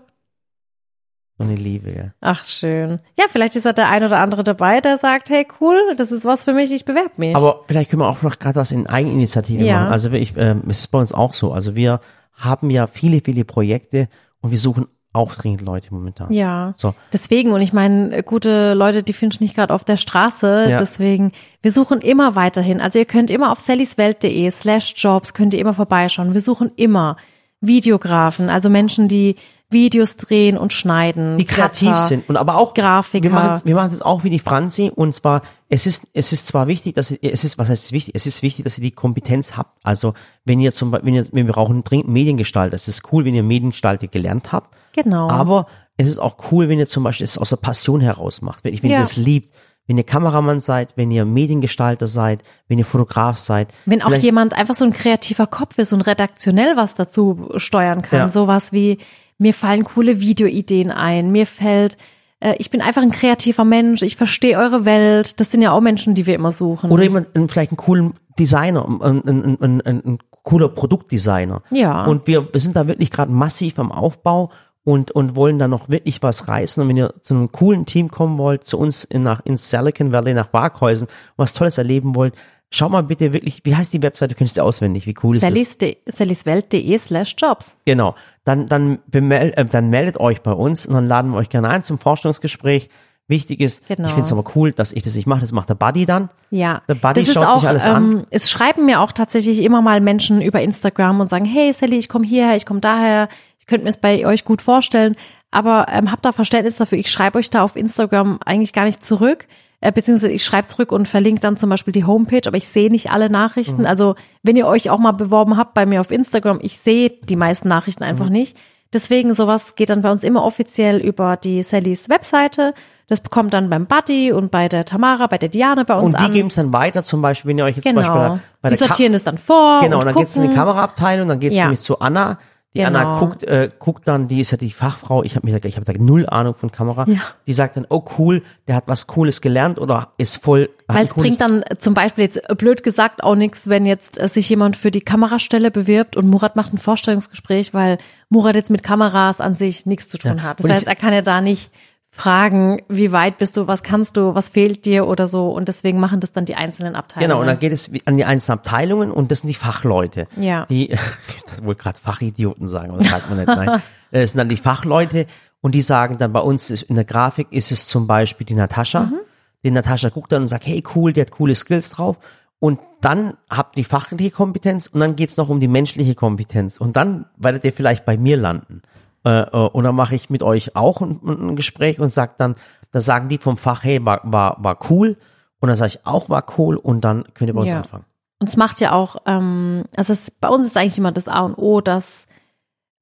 So eine Liebe, ja. Ach, schön. Ja, vielleicht ist da der ein oder andere dabei, der sagt, hey, cool, das ist was für mich, ich bewerbe mich. Aber vielleicht können wir auch noch gerade was in Eigeninitiative Ja. machen. Also ich, ähm, es ist bei uns auch so. Also wir haben ja viele, viele Projekte und wir suchen auch dringend Leute momentan. Ja. So. Deswegen, und ich meine, gute Leute, die findest nicht gerade auf der Straße. Ja. Deswegen, wir suchen immer weiterhin. Also ihr könnt immer auf sallyswelt.de slash jobs, könnt ihr immer vorbeischauen. Wir suchen immer Videografen, also Menschen, die Videos drehen und schneiden. die kreativ Rapper. sind und aber auch Grafiker. Wir machen, es- wir machen das auch wie die Franzi und zwar es ist es ist zwar wichtig, dass ihr, es ist was heißt es wichtig? Es ist wichtig, dass ihr die Kompetenz habt. Also wenn ihr zum Beispiel, wenn ihr wenn wir brauchen dringend Mediengestalter, es ist cool, wenn ihr Mediengestalter gelernt habt. Genau. Aber es ist auch cool, wenn ihr zum Beispiel es aus der Passion heraus macht, wenn, wenn Ja. ihr das liebt. Wenn ihr Kameramann seid, wenn ihr Mediengestalter seid, wenn ihr Fotograf seid. Wenn auch jemand einfach so ein kreativer Kopf ist und redaktionell was dazu steuern kann, Ja. sowas wie mir fallen coole Videoideen ein, mir fällt äh, ich bin einfach ein kreativer Mensch, ich verstehe eure Welt. Das sind ja auch Menschen, die wir immer suchen. Oder jemand, vielleicht einen coolen Designer, ein, ein, ein, ein, ein cooler Produktdesigner. Ja. Und wir, wir sind da wirklich gerade massiv am Aufbau und, und wollen da noch wirklich was reißen. Und wenn ihr zu einem coolen Team kommen wollt, zu uns in, nach, ins Silicon Valley, nach Waghäusen, was Tolles erleben wollt, schaut mal bitte wirklich, wie heißt die Webseite? Du kennst sie auswendig, wie cool ist das? Sallys de- sallyswelt.de slash jobs. Genau. Dann, dann, bemel äh, dann meldet euch bei uns und dann laden wir euch gerne ein zum Forschungsgespräch. Wichtig ist, Genau. ich finde es aber cool, dass ich das nicht mache, das macht der Buddy dann. Ja, Der Buddy das ist schaut auch, sich alles ähm, an. Es schreiben mir auch tatsächlich immer mal Menschen über Instagram und sagen, hey Sally, ich komme hierher, ich komme daher, ich könnte mir es bei euch gut vorstellen, aber ähm, habt da Verständnis dafür, ich schreibe euch da auf Instagram eigentlich gar nicht zurück, äh, beziehungsweise ich schreibe zurück und verlinke dann zum Beispiel die Homepage, aber ich sehe nicht alle Nachrichten. Mhm. Also wenn ihr euch auch mal beworben habt bei mir auf Instagram, ich sehe die meisten Nachrichten einfach Mhm. nicht. Deswegen sowas geht dann bei uns immer offiziell über die Sallys Webseite. Das bekommt dann beim Buddy und bei der Tamara, bei der Diane bei uns Und die geben es dann weiter, zum Beispiel, wenn ihr euch jetzt Genau. zum Beispiel bei der, bei die der Ka- sortieren das dann vor. Genau, und und dann geht's in die. Kameraabteilung, dann geht's Ja. nämlich zu Anna, Die Genau. Anna guckt, äh, guckt dann, die ist ja die Fachfrau, ich habe ich habe da null Ahnung von Kamera. Ja. Die sagt dann, oh cool, der hat was Cooles gelernt oder ist voll. Weil es bringt dann zum Beispiel jetzt äh, blöd gesagt auch nichts, wenn jetzt äh, sich jemand für die Kamerastelle bewirbt und Murat macht ein Vorstellungsgespräch, weil Murat jetzt mit Kameras an sich nichts zu tun Ja. hat. Das Und ich- heißt, er kann ja da nicht fragen, wie weit bist du, was kannst du, was fehlt dir oder so. Und deswegen machen das dann die einzelnen Abteilungen. Genau, und dann geht es an die einzelnen Abteilungen und das sind die Fachleute. Ja. Die, das wohl gerade Fachidioten sagen, aber das sagt man nicht, nein. Das sind dann die Fachleute und die sagen dann bei uns ist, in der Grafik ist es zum Beispiel die Natascha. Mhm. Die Natascha guckt dann und sagt, hey cool, die hat coole Skills drauf. Und dann habt ihr die fachliche Kompetenz und dann geht's noch um die menschliche Kompetenz. Und dann werdet ihr vielleicht bei mir landen. Äh, äh, und dann mache ich mit euch auch ein, ein Gespräch und sag dann, da sagen die vom Fach, hey, war, war, war cool. Und dann sage ich auch, war cool. Und dann könnt ihr bei uns Ja. anfangen. Und es macht ja auch, ähm, also es, bei uns ist eigentlich immer das A und O, dass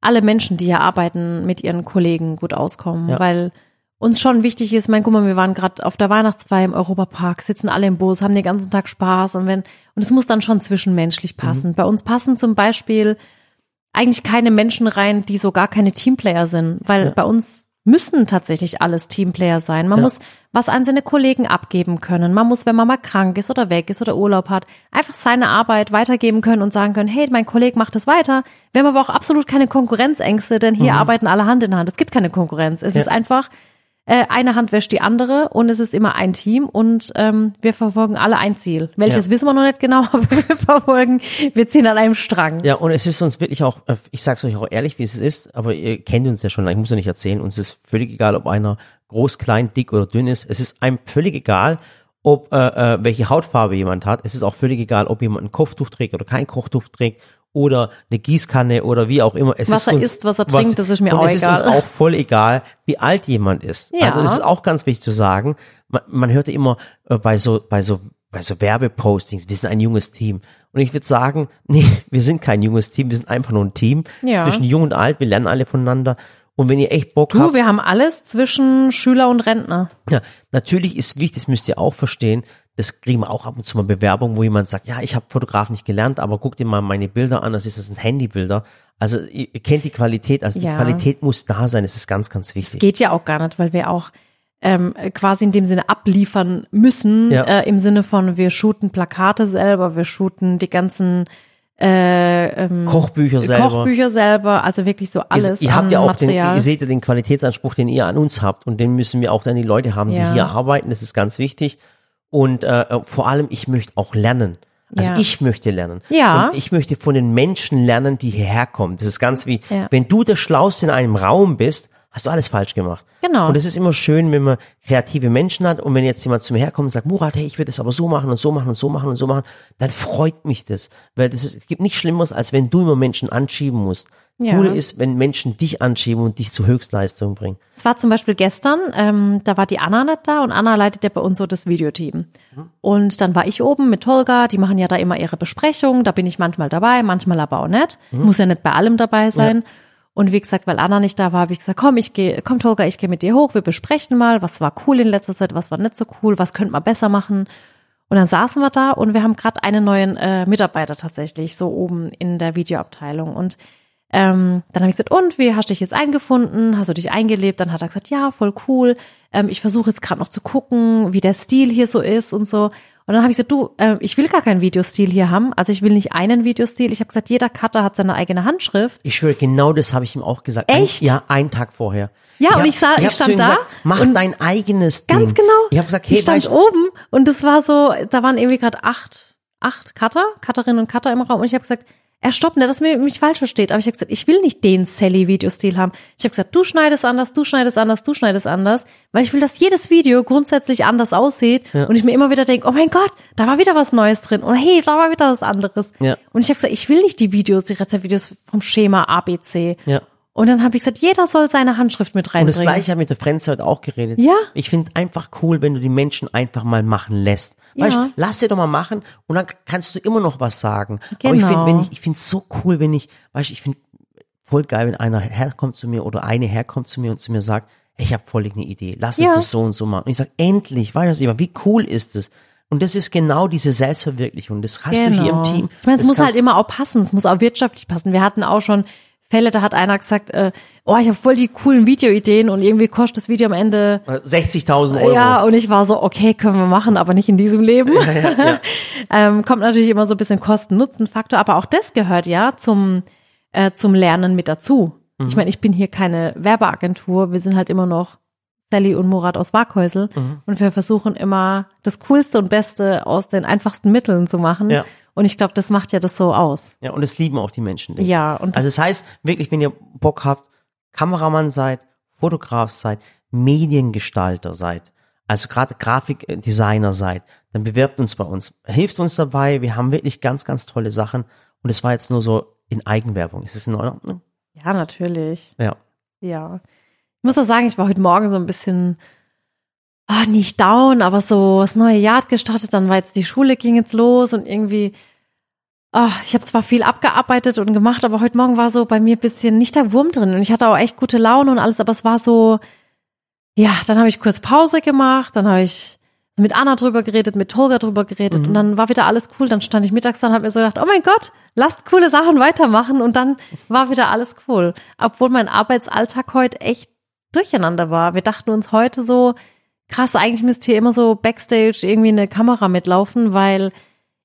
alle Menschen, die hier arbeiten, mit ihren Kollegen gut auskommen, Ja. weil uns schon wichtig ist, mein, guck mal, wir waren gerade auf der Weihnachtsfeier im Europapark, sitzen alle im Bus, haben den ganzen Tag Spaß und wenn, und es muss dann schon zwischenmenschlich passen. Bei uns passen zum Beispiel eigentlich keine Menschen rein, die so gar keine Teamplayer sind, weil Ja. bei uns müssen tatsächlich alles Teamplayer sein. Man Ja. muss was an seine Kollegen abgeben können. Man muss, wenn man mal krank ist oder weg ist oder Urlaub hat, einfach seine Arbeit weitergeben können und sagen können, hey, mein Kollege macht das weiter. Wir haben aber auch absolut keine Konkurrenzängste, denn hier arbeiten alle Hand in Hand. Es gibt keine Konkurrenz. Es Mhm. Ja. ist einfach, äh, eine Hand wäscht die andere und es ist immer ein Team und ähm, wir verfolgen alle ein Ziel. Welches Ja. wissen wir noch nicht genau, aber wir verfolgen, wir ziehen an einem Strang. Ja, und es ist uns wirklich auch, äh, ich sag's euch auch ehrlich, wie es ist, aber ihr kennt uns ja schon, ich muss ja nicht erzählen, uns ist völlig egal, ob einer groß, klein, dick oder dünn ist. Es ist einem völlig egal, ob äh, äh, welche Hautfarbe jemand hat. Es ist auch völlig egal, ob jemand ein Kopftuch trägt oder kein Kopftuch trägt oder eine Gießkanne oder wie auch immer. Es Was ist er uns, isst, was er trinkt, das ist mir auch es egal. ist uns auch voll egal, wie alt jemand ist. Ja. Also es ist auch ganz wichtig zu sagen. Man, man hört ja immer äh, bei so bei so bei so Werbepostings, wir sind ein junges Team. Und ich würde sagen, nee, wir sind kein junges Team, wir sind einfach nur ein Team Ja. zwischen jung und alt. Wir lernen alle voneinander. Und wenn ihr echt Bock Du, habt, wir haben alles zwischen Schüler und Rentner. ja, natürlich ist wichtig, das müsst ihr auch verstehen, das kriegen wir auch ab und zu mal Bewerbungen, wo jemand sagt, ja, ich habe Fotograf nicht gelernt, aber guck dir mal meine Bilder an, das ist das sind Handybilder. Also ihr, kennt die Qualität, also Ja. die Qualität muss da sein, das ist ganz, ganz wichtig. Geht ja auch gar nicht, weil wir auch ähm, quasi in dem Sinne abliefern müssen, Ja. äh, im Sinne von wir shooten Plakate selber, wir shooten die ganzen äh, ähm, Kochbücher selber. Kochbücher selber, also wirklich so alles ihr, ihr habt ja auch den, ihr seht ja den Qualitätsanspruch, den ihr an uns habt und den müssen wir auch dann die Leute haben, Ja. die hier arbeiten, das ist ganz wichtig. Und äh, äh, vor allem, ich möchte auch lernen. Also Ja. ich möchte lernen. Ja. Und ich möchte von den Menschen lernen, die hierher kommen. Das ist ganz wie, Ja. wenn du der Schlauste in einem Raum bist, hast du alles falsch gemacht. Genau. Und es ist immer schön, wenn man kreative Menschen hat und wenn jetzt jemand zu mir herkommt und sagt, Murat, hey, ich würde das aber so machen und so machen und so machen und so machen, dann freut mich das. Weil das ist, es gibt nichts Schlimmeres, als wenn du immer Menschen anschieben musst. Ja. Coole ist, wenn Menschen dich anschieben und dich zur Höchstleistung bringen. Es war zum Beispiel gestern, ähm, da war die Anna nicht da und Anna leitet ja bei uns so das Videoteam. Und dann war ich oben mit Tolga, die machen ja da immer ihre Besprechungen, da bin ich manchmal dabei, manchmal aber auch nicht. Muss ja nicht bei allem dabei sein. Und wie gesagt, weil Anna nicht da war, habe ich gesagt, komm, ich gehe, komm Tolga, ich gehe mit dir hoch, wir besprechen mal, was war cool in letzter Zeit, was war nicht so cool, was könnte man besser machen. Und dann saßen wir da und wir haben gerade einen neuen äh, Mitarbeiter tatsächlich so oben in der Videoabteilung. Und ähm, dann habe ich gesagt, und wie hast du dich jetzt eingefunden? Hast du dich eingelebt? Dann hat er gesagt, ja, voll cool. Ähm, ich versuche jetzt gerade noch zu gucken, wie der Stil hier so ist und so. Und dann habe ich gesagt, du, äh, ich will gar keinen Videostil hier haben. Also ich will nicht einen Videostil. Ich habe gesagt, jeder Cutter hat seine eigene Handschrift. Ich schwöre, genau das habe ich ihm auch gesagt. Echt? Ein, ja, einen Tag vorher. Ja, und hab- ich sah- ich zu stand da Gesagt, mach dein eigenes Ding. Ganz genau. Ich habe gesagt, hey, ich stand weißt, oben und es war so, da waren irgendwie gerade acht, acht Cutter, Cutterinnen und Cutter im Raum und ich habe gesagt, er stoppt nicht, dass mir mich falsch versteht. Aber ich habe gesagt, ich will nicht den Sally-Videostil haben. Ich habe gesagt, du schneidest anders, du schneidest anders, du schneidest anders, weil ich will, dass jedes Video grundsätzlich anders aussieht und ich mir immer wieder denke, oh mein Gott, da war wieder was Neues drin oder hey, da war wieder was anderes. Ja. Und ich habe gesagt, ich will nicht die Videos, die Rezeptvideos vom Schema ABC. ja. Und dann habe ich gesagt, jeder soll seine Handschrift mit Und reinbringen. das gleiche habe ich mit der Friends heute auch geredet. Ja. Ich finde einfach cool, wenn du die Menschen einfach mal machen lässt. Weißt, Ja. du, lass dir doch mal machen und dann kannst du immer noch was sagen. Aber ich Genau. finde, wenn ich, ich finde es so cool, wenn ich, weißt, du, ich finde voll geil, wenn einer herkommt zu mir oder eine herkommt zu mir und zu mir sagt, ich habe voll eine Idee, lass uns Ja. das so und so machen. Und ich sage, endlich, weißt du, wie cool ist das? Und das ist genau diese Selbstverwirklichung. Das hast du hier im Team. Genau. Ich meine, es muss halt immer auch passen. Es muss auch wirtschaftlich passen. Wir hatten auch schon Fälle, da hat einer gesagt, äh, oh, ich habe voll die coolen Videoideen und irgendwie kostet das Video am Ende 60.000 Euro. ja, und ich war so, okay, können wir machen, aber nicht in diesem Leben. ähm, kommt natürlich immer so ein bisschen Kosten-Nutzen-Faktor, aber auch das gehört ja zum, äh, zum Lernen mit dazu. Mhm. Ich meine, ich bin hier keine Werbeagentur, wir sind halt immer noch Sally und Murat aus Waghäusel Mhm. und wir versuchen immer das Coolste und Beste aus den einfachsten Mitteln zu machen. Ja. Und ich glaube, das macht ja das so aus. Ja, und das lieben auch die Menschen. denke. Ja, und Also das heißt, wirklich, wenn ihr Bock habt, Kameramann seid, Fotograf seid, Mediengestalter seid, also gerade Grafikdesigner seid, dann bewerbt uns bei uns. Hilft uns dabei. Wir haben wirklich ganz, ganz tolle Sachen. Und es war jetzt nur so in Eigenwerbung. Ist es in Ordnung? ja, natürlich. Ja. Ja. Ich muss auch sagen, ich war heute Morgen so ein bisschen, ah, nicht down, aber so das neue Jahr hat gestartet, dann war jetzt die Schule, ging jetzt los und irgendwie, ah, ich habe zwar viel abgearbeitet und gemacht, aber heute Morgen war so bei mir ein bisschen nicht der Wurm drin und ich hatte auch echt gute Laune und alles, aber es war so, ja, dann habe ich kurz Pause gemacht, dann habe ich mit Anna drüber geredet, mit Tolga drüber geredet und dann war wieder alles cool. Dann stand ich mittags da und habe mir so gedacht, oh mein Gott, lasst coole Sachen weitermachen und dann war wieder alles cool. Obwohl mein Arbeitsalltag heute echt durcheinander war. Wir dachten uns heute so, krass, eigentlich müsste hier immer so Backstage irgendwie eine Kamera mitlaufen, weil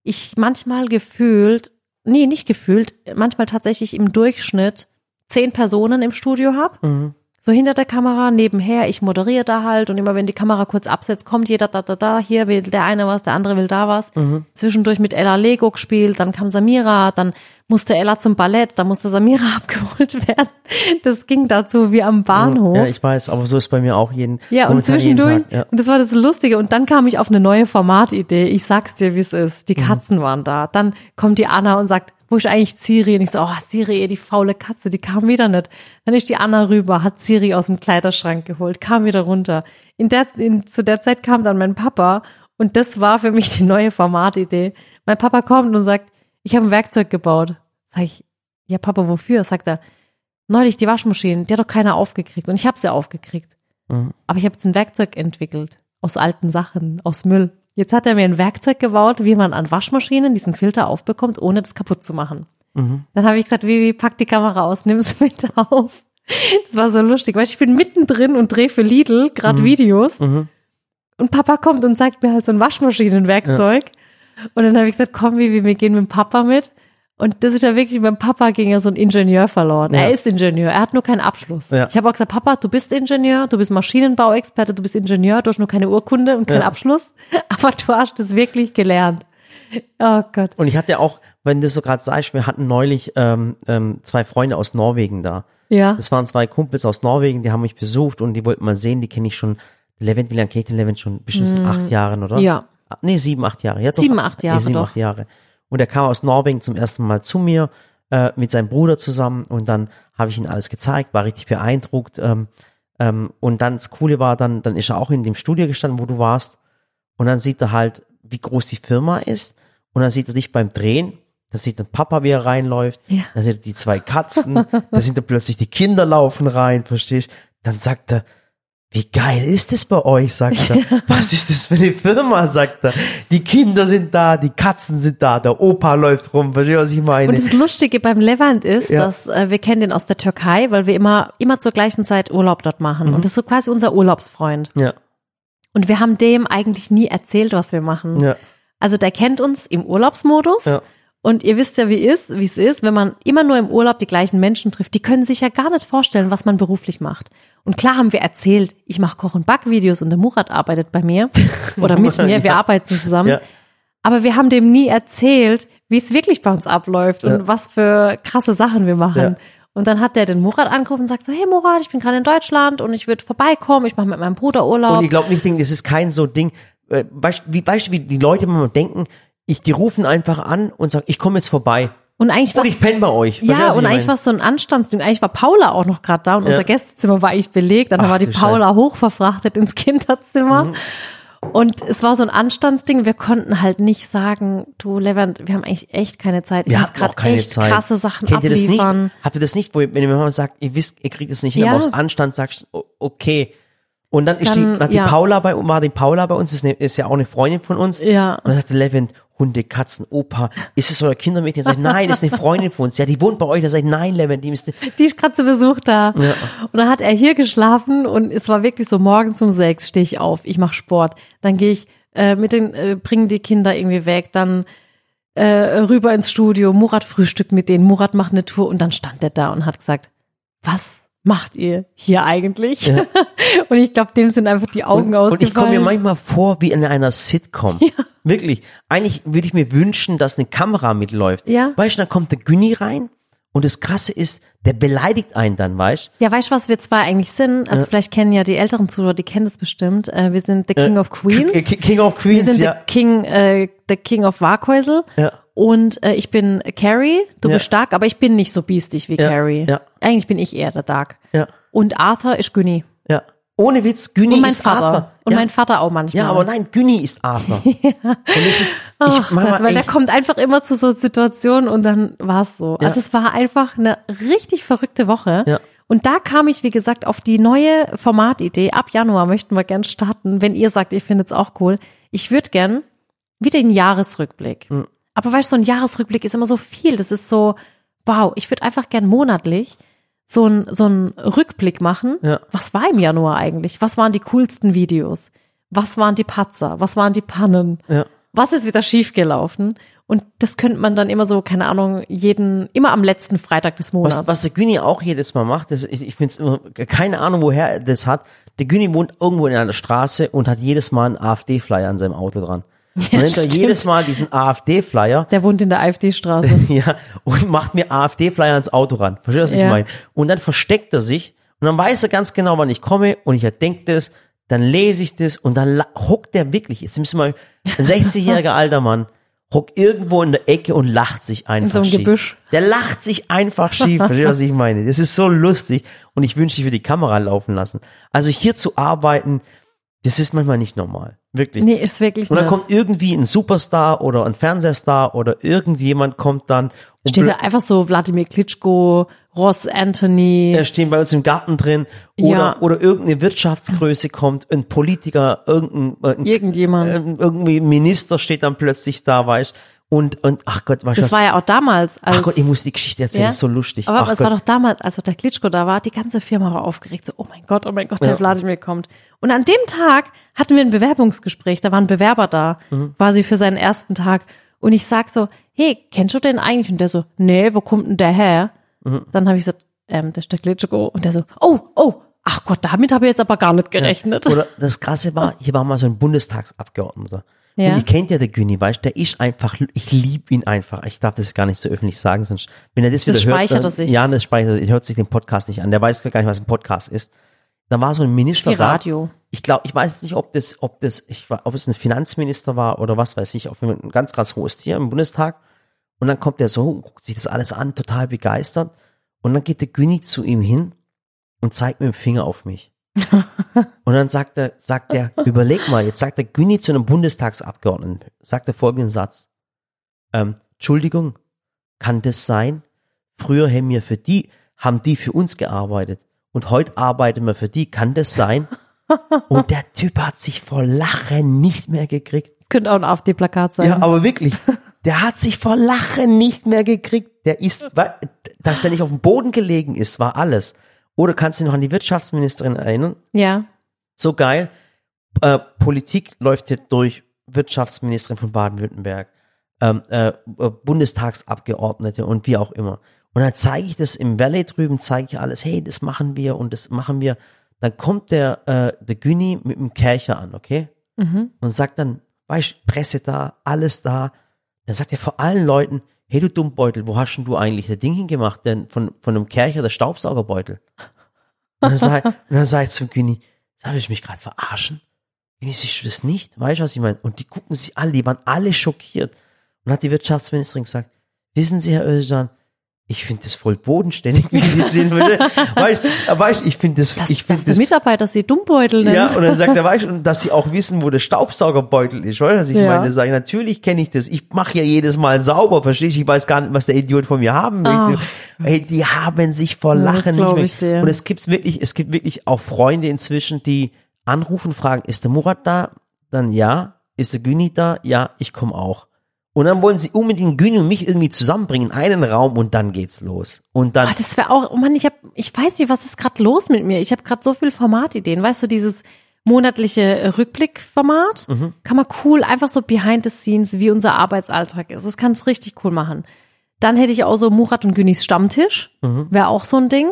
ich manchmal gefühlt, nee, nicht gefühlt, manchmal tatsächlich im Durchschnitt zehn Personen im Studio habe. Mhm. So hinter der Kamera, nebenher, ich moderiere da halt und immer wenn die Kamera kurz absetzt, kommt jeder da, da, da, hier will der eine was, der andere will da was. Mhm. Zwischendurch mit Ella Lego gespielt, dann kam Samira, dann musste Ella zum Ballett, dann musste Samira abgeholt werden. Das ging dazu wie am Bahnhof. Ja, ich weiß, aber so ist bei mir auch jeden. Ja, und zwischendurch, Tag, ja. und das war das Lustige, und dann kam ich auf eine neue Formatidee. Ich sag's dir, wie es ist. Die Mhm. Katzen waren da. Dann kommt die Anna und sagt, wo ist eigentlich Siri? Und ich so, oh, Siri, die faule Katze, die kam wieder nicht. Dann ist die Anna rüber, hat Siri aus dem Kleiderschrank geholt, kam wieder runter. In der, in, zu der Zeit kam dann mein Papa, und das war für mich die neue Formatidee. Mein Papa kommt und sagt, ich habe ein Werkzeug gebaut. Sag ich, ja Papa, wofür? Sagt er, neulich die Waschmaschine, die hat doch keiner aufgekriegt. Und ich habe sie aufgekriegt. Mhm. Aber ich habe jetzt ein Werkzeug entwickelt. Aus alten Sachen, aus Müll. Jetzt hat er mir ein Werkzeug gebaut, wie man an Waschmaschinen diesen Filter aufbekommt, ohne das kaputt zu machen. Mhm. Dann habe ich gesagt, Vivi, pack die Kamera aus, nimm's mit auf. Das war so lustig, weil ich bin mittendrin und drehe für Lidl gerade Videos. Mhm. Und Papa kommt und zeigt mir halt so ein Waschmaschinenwerkzeug. Und dann habe ich gesagt, komm, Vivi, wir gehen mit dem Papa mit. Und das ist ja wirklich, beim Papa ging ja so ein Ingenieur verloren. Ja. Er ist Ingenieur, er hat nur keinen Abschluss. Ja. Ich habe auch gesagt, Papa, du bist Ingenieur, du bist Maschinenbauexperte, du bist Ingenieur, du hast nur keine Urkunde und keinen Ja. Abschluss. Aber du hast es wirklich gelernt. Oh Gott. Und ich hatte auch, wenn du so gerade sagst, wir hatten neulich ähm, ähm, zwei Freunde aus Norwegen da. Ja. Das waren zwei Kumpels aus Norwegen, die haben mich besucht und die wollten mal sehen, die kenne ich schon. Levent, wie lange kenne ich den Levent schon? Bestimmt acht Jahren, oder? Ja. Ah, Nee, sieben, acht Jahre. Ja, doch. Sieben, acht Jahre, Nee, sieben, doch. acht Jahre. Und er kam aus Norwegen zum ersten Mal zu mir äh, mit seinem Bruder zusammen und dann habe ich ihm alles gezeigt, war richtig beeindruckt. Ähm, ähm, und dann das Coole war, dann, dann ist er auch in dem Studio gestanden, wo du warst. Und dann sieht er halt, wie groß die Firma ist. Und dann sieht er dich beim Drehen. Da sieht er Papa, wie er reinläuft. Ja. Dann sieht er die zwei Katzen. da sind da plötzlich die Kinder laufen rein, verstehst? Dann sagt er, wie geil ist es bei euch, sagt er. Was ist das für eine Firma, sagt er. Die Kinder sind da, die Katzen sind da, der Opa läuft rum, verstehst du, was ich meine? Und das Lustige beim Levant ist, Ja. dass äh, wir kennen den aus der Türkei, weil wir immer, immer zur gleichen Zeit Urlaub dort machen. Mhm. Und das ist so quasi unser Urlaubsfreund. ja, Und wir haben dem eigentlich nie erzählt, was wir machen. ja, Also der kennt uns im Urlaubsmodus. Ja. Und ihr wisst ja, wie ist, wie es ist, wenn man immer nur im Urlaub die gleichen Menschen trifft. Die können sich ja gar nicht vorstellen, was man beruflich macht. Und klar haben wir erzählt, ich mache Koch- und Backvideos und der Murat arbeitet bei mir oder mit mir, wir Ja. arbeiten zusammen. ja. Aber wir haben dem nie erzählt, wie es wirklich bei uns abläuft und Ja. was für krasse Sachen wir machen. Und dann hat der den Murat angerufen und sagt so, hey Murat, ich bin gerade in Deutschland und ich würde vorbeikommen, ich mache mit meinem Bruder Urlaub. Und ich glaube nicht, das ist kein so Ding, äh, weißt, wie, du, wie die Leute immer denken, ich, die rufen einfach an und sagen, ich komme jetzt vorbei. Und eigentlich Und ich penne bei euch. Ja, und ich eigentlich war es so ein Anstandsding. Eigentlich war Paula auch noch gerade da und Ja. unser Gästezimmer war eigentlich belegt. Dann Ach, war die Paula hochverfrachtet ins Kinderzimmer. Mhm. Und es war so ein Anstandsding. Wir konnten halt nicht sagen, du Levent, wir haben eigentlich echt keine Zeit. Ich Ihr muss gerade echt Zeit. krasse Sachen Kennt ihr das abliefern. nicht? Habt ihr das nicht, wo ihr, wenn ihr mal sagt, ihr wisst, ihr kriegt es nicht hin, Ja. aber aus Anstand sagst, okay. Und dann ist Dann, die, hat die ja. Paula bei, war die Paula bei uns, ist, eine, ist ja auch eine Freundin von uns. Ja. Und dann sagte Levin, Hunde, Katzen, Opa, ist es euer Kindermädchen? Sagt, nein, das ist eine Freundin von uns. Ja, die wohnt bei euch. Da sagt, nein, Levin, die ist, Die ist gerade zu Besuch da. Ja. Und dann hat er hier geschlafen und es war wirklich so, morgens um sechs stehe ich auf, ich mache Sport. Dann gehe ich äh, mit den, äh, bringen die Kinder irgendwie weg, dann äh, rüber ins Studio, Murat frühstückt mit denen, Murat macht eine Tour und dann stand er da und hat gesagt, was macht ihr hier eigentlich? Ja. und ich glaube, dem sind einfach die Augen und, ausgefallen. und ich komme mir manchmal vor wie in einer Sitcom. Wirklich. Eigentlich würde ich mir wünschen, dass eine Kamera mitläuft. Ja. Weißt du, dann kommt der Günni rein und das Krasse ist, der beleidigt einen dann, weißt Ja, weißt du, was wir zwei eigentlich sind? Also vielleicht kennen ja die älteren Zuhörer, die kennen das bestimmt. Äh, wir sind the King of Queens. King of wir Queens, sind ja. the King, äh, the King of Warkhäusel. Ja. Und äh, ich bin Carrie, du Ja. bist stark, aber ich bin nicht so biestig wie Ja, Carrie. ja. Eigentlich bin ich eher der Dark. Ja, Und Arthur ist Günni. ja. Ohne Witz, Günni ist Vater. Arthur. Und ja. mein Vater auch manchmal. ja, aber nein, Günni ist Arthur. Und es ist, ich, Ach manchmal, Gott, weil der kommt einfach immer zu so Situationen und dann war es so. Ja. Also es war einfach eine richtig verrückte Woche. Ja. Und da kam ich, wie gesagt, auf die neue Formatidee. Ab Januar möchten wir gern starten, wenn ihr sagt, ihr findet es auch cool. Ich würde gern wieder den Jahresrückblick. Hm. Aber weißt du, so ein Jahresrückblick ist immer so viel. Das ist so, wow, ich würde einfach gern monatlich so ein so ein Rückblick machen. Ja. Was war im Januar eigentlich? Was waren die coolsten Videos? Was waren die Patzer? Was waren die Pannen? ja. was ist wieder schiefgelaufen? Und das könnte man dann immer so, keine Ahnung, jeden, immer am letzten Freitag des Monats. Was, was der Günni auch jedes Mal macht, das, ich, ich finde es immer, keine Ahnung, woher er das hat. Der Günni wohnt irgendwo in einer Straße und hat jedes Mal einen AfD-Flyer an seinem Auto dran. Und nimmt er jedes Mal diesen AfD-Flyer Der wohnt in der AfD-Straße. ja, und macht mir AfD-Flyer ans Auto ran. Verstehst du, was ich Ja. meine? Und dann versteckt er sich und dann weiß er ganz genau, wann ich komme und ich erdenke das, dann lese ich das und dann hockt der wirklich, jetzt müssen wir mal, ein 60-jähriger alter Mann, hockt irgendwo in der Ecke und lacht sich einfach so einem schief. Gebüsch. Der lacht sich einfach schief, verstehst du, was ich meine? Das ist so lustig und ich wünsche, ich würde die Kamera laufen lassen. Also hier zu arbeiten, das ist manchmal nicht normal. Wirklich. Nee, ist wirklich Und dann nicht. kommt irgendwie ein Superstar oder ein Fernsehstar oder irgendjemand kommt dann und Steht da einfach so Wladimir Klitschko, Ross Anthony. der stehen bei uns im Garten drin oder, Ja. oder irgendeine Wirtschaftsgröße kommt, ein Politiker, irgendein, irgendein Irgendjemand. ähm, irgendwie ein Minister steht dann plötzlich da, weißt und, und ach Gott, du das was? war ja auch damals. Als, ach Gott, ich muss die Geschichte erzählen, Ja? das ist so lustig. Aber es Gott. war doch damals, als der Klitschko da war, die ganze Firma war aufgeregt. So, oh mein Gott, oh mein Gott, der Ja. Wladimir kommt. Und an dem Tag hatten wir ein Bewerbungsgespräch. Da waren Bewerber da, Mhm. quasi für seinen ersten Tag. Und ich sag so, hey, kennst du den eigentlich? Und der so, nee, wo kommt denn der her? Mhm. Dann habe ich gesagt, ähm, der ist der Klitschko. Und der so, oh, oh, ach Gott, damit habe ich jetzt aber gar nicht gerechnet. Oder das Krasse war, hier war mal so ein Bundestagsabgeordneter. Ja. Und ihr kennt ja der Günni, weißt der ist einfach, ich liebe ihn einfach. Ich darf das gar nicht so öffentlich sagen, sonst, wenn er das wieder Das hört. speichert dann, er sich. Ja, das speichert, er hört sich den Podcast nicht an. Der weiß gar nicht, was ein Podcast ist. Da war so ein Minister Wie da. Radio. Ich glaube, ich weiß jetzt nicht, ob das, ob das, ich war, ob es ein Finanzminister war oder was weiß ich, auf ein ganz krass hohes Tier im Bundestag. Und dann kommt er so, guckt sich das alles an, total begeistert. Und dann geht der Günni zu ihm hin und zeigt mit dem Finger auf mich. und dann sagt er, sagt er, überleg mal, jetzt sagt der Günni zu einem Bundestagsabgeordneten, sagt er folgenden Satz. Ähm, Entschuldigung, kann das sein? Früher haben wir für die, haben die für uns gearbeitet. Und heute arbeiten wir für die. Kann das sein? Und der Typ hat sich vor Lachen nicht mehr gekriegt. Könnte auch ein AfD-Plakat sein. Ja, aber wirklich. Der hat sich vor Lachen nicht mehr gekriegt. Der ist, dass der nicht auf dem Boden gelegen ist, war alles. Oder kannst du dich noch an die Wirtschaftsministerin erinnern? ja. So geil. Äh, Politik läuft hier durch Wirtschaftsministerin von Baden-Württemberg, ähm, äh, äh, Bundestagsabgeordnete und wie auch immer. Und dann zeige ich das im Valley drüben, zeige ich alles, hey, das machen wir und das machen wir. Dann kommt der, äh, der Günni mit dem Kercher an, okay? Und sagt dann, weißt, Presse da, alles da. Dann sagt er vor allen Leuten, hey du Dummbeutel, wo hast denn du eigentlich das Ding hingemacht? Denn von, von einem Kercher der Staubsaugerbeutel. Und dann sag, dann sag ich zum Günni, soll ich mich gerade verarschen? Günni, siehst du das nicht? Weißt du, was ich meine? Und die gucken sich alle, die waren alle schockiert. Und hat die Wirtschaftsministerin gesagt, wissen Sie, Herr Özcan, ich finde das voll bodenständig, wie Sie sind. weißt, du, weißt, du, ich finde das, Dass, ich dass finde das Mitarbeiter sie Dummbeutel nennt. ja, und dann sagt er, weißt du, und dass sie auch wissen, wo der Staubsaugerbeutel ist, weißt du, was ich Ja. meine? Sag ich, natürlich kenne ich das. Ich mache ja jedes Mal sauber, verstehst du? Ich weiß gar nicht, was der Idiot von mir haben möchte. Hey, die haben sich vor Ja, das Lachen glaub nicht ich mehr. dir. Und es gibt wirklich, es gibt wirklich auch Freunde inzwischen, die anrufen, fragen, ist der Murat da? Dann ja. Ist der Güni da? Ja, ich komme auch. Und dann wollen sie unbedingt Güni und mich irgendwie zusammenbringen in einen Raum und dann geht's los. Und dann, Ah, das wäre auch, oh Mann, ich hab, ich weiß nicht, was ist gerade los mit mir. Ich habe gerade so viel Formatideen. Weißt du, dieses monatliche äh, Rückblickformat Mhm. kann man cool, einfach so behind the scenes, wie unser Arbeitsalltag ist. Das kann es richtig cool machen. Dann hätte ich auch so Murat und Günis Stammtisch. Wäre auch so ein Ding.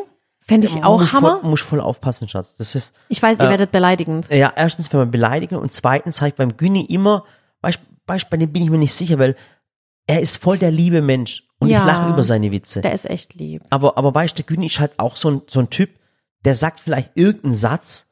Fände ich auch muss Hammer. Voll, muss voll aufpassen, Schatz. Das ist, Ich weiß, ihr werdet beleidigend. ja, erstens, wenn man beleidigen und zweitens habe ich beim Güni immer, weißt, weißt, bei dem bin ich mir nicht sicher, weil er ist voll der liebe Mensch und Ja. ich lache über seine Witze. Der ist echt lieb. aber, aber weißt du, der Güni ist halt auch so ein, so ein Typ, der sagt vielleicht irgendeinen Satz,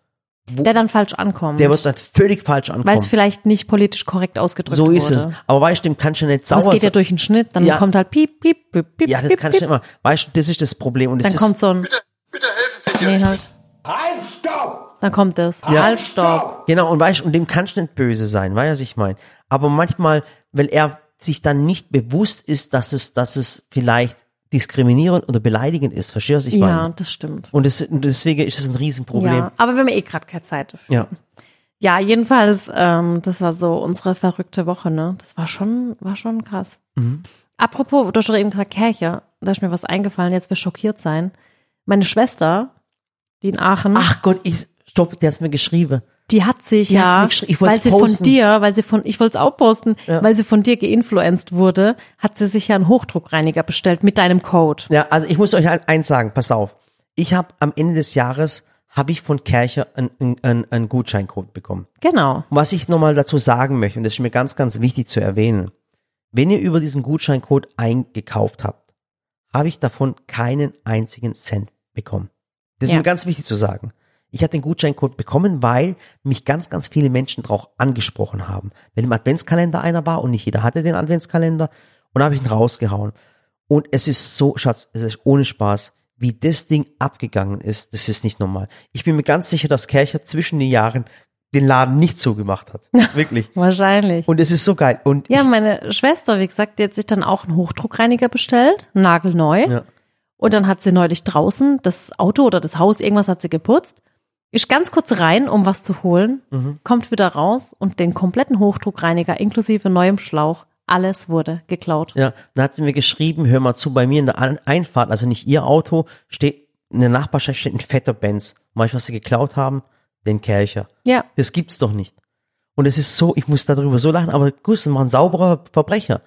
Der dann falsch ankommt. der wird dann völlig falsch weil es ankommen. vielleicht nicht politisch korrekt ausgedrückt So wurde. ist es. Aber weißt du, dem kannst du nicht sauer es geht ja sein. durch den Schnitt, dann Ja. kommt halt piep, piep, piep, piep, Ja, das piep, kannst du nicht immer. Weißt du, das ist das Problem. Und das Dann ist, kommt so ein, Bitte helfen Sie nee, mir. halt, Halt, stopp! Dann kommt es. Halt, stopp. Genau, und weißt, und dem kannst du nicht böse sein, weißt du, was ich meine. Aber manchmal, weil er sich dann nicht bewusst ist, dass es, dass es vielleicht diskriminierend oder beleidigend ist. Verstehst du, was ich Ja, meine? das stimmt. Und, das, und deswegen ist es ein Riesenproblem. Ja, aber wir haben eh gerade keine Zeit dafür. Ja. Ja, jedenfalls, ähm, das war so unsere verrückte Woche, ne? Das war schon, war schon krass. Mhm. Apropos, du hast doch eben gesagt, Kirche, da ist mir was eingefallen, jetzt wir schockiert sein. Meine Schwester, die in Aachen, Ach Gott, ich, stopp, der hat's mir geschrieben. die hat sich Die ja, ich weil sie posten. von dir, weil sie von, ich wollte es auch posten, Ja. weil sie von dir geinfluenced wurde, hat sie sich ja einen Hochdruckreiniger bestellt mit deinem Code. Ja, also ich muss euch eins sagen, pass auf. Ich habe am Ende des Jahres, habe ich von Kercher einen, einen, einen Gutscheincode bekommen. Genau. Was ich nochmal dazu sagen möchte, und das ist mir ganz, ganz wichtig zu erwähnen, wenn ihr über diesen Gutscheincode eingekauft habt, habe ich davon keinen einzigen Cent bekommen. Das ist Ja. mir ganz wichtig zu sagen. Ich habe den Gutscheincode bekommen, weil mich ganz, ganz viele Menschen drauf angesprochen haben. Wenn im Adventskalender einer war und nicht jeder hatte den Adventskalender, und habe ich ihn rausgehauen. Und es ist so, Schatz, es ist ohne Spaß, wie das Ding abgegangen ist, das ist nicht normal. Ich bin mir ganz sicher, dass Kercher zwischen den Jahren den Laden nicht zugemacht hat. Wirklich. Wahrscheinlich. Und es ist so geil. Und Ja, meine Schwester, wie gesagt, die hat sich dann auch einen Hochdruckreiniger bestellt, nagelneu. Ja. Und dann hat sie neulich draußen das Auto oder das Haus, irgendwas hat sie geputzt. Ist ganz kurz rein, um was zu holen, Mhm. kommt wieder raus und den kompletten Hochdruckreiniger inklusive neuem Schlauch, alles wurde geklaut. ja, dann hat sie mir geschrieben, hör mal zu, bei mir in der Einfahrt, also nicht ihr Auto, steht, in der Nachbarschaft steht ein fetter Benz. Weißt du, was sie geklaut haben? Den Kercher. Ja, Das gibt's doch nicht. Und es ist so, ich muss darüber so lachen, aber das war ein sauberer Verbrecher.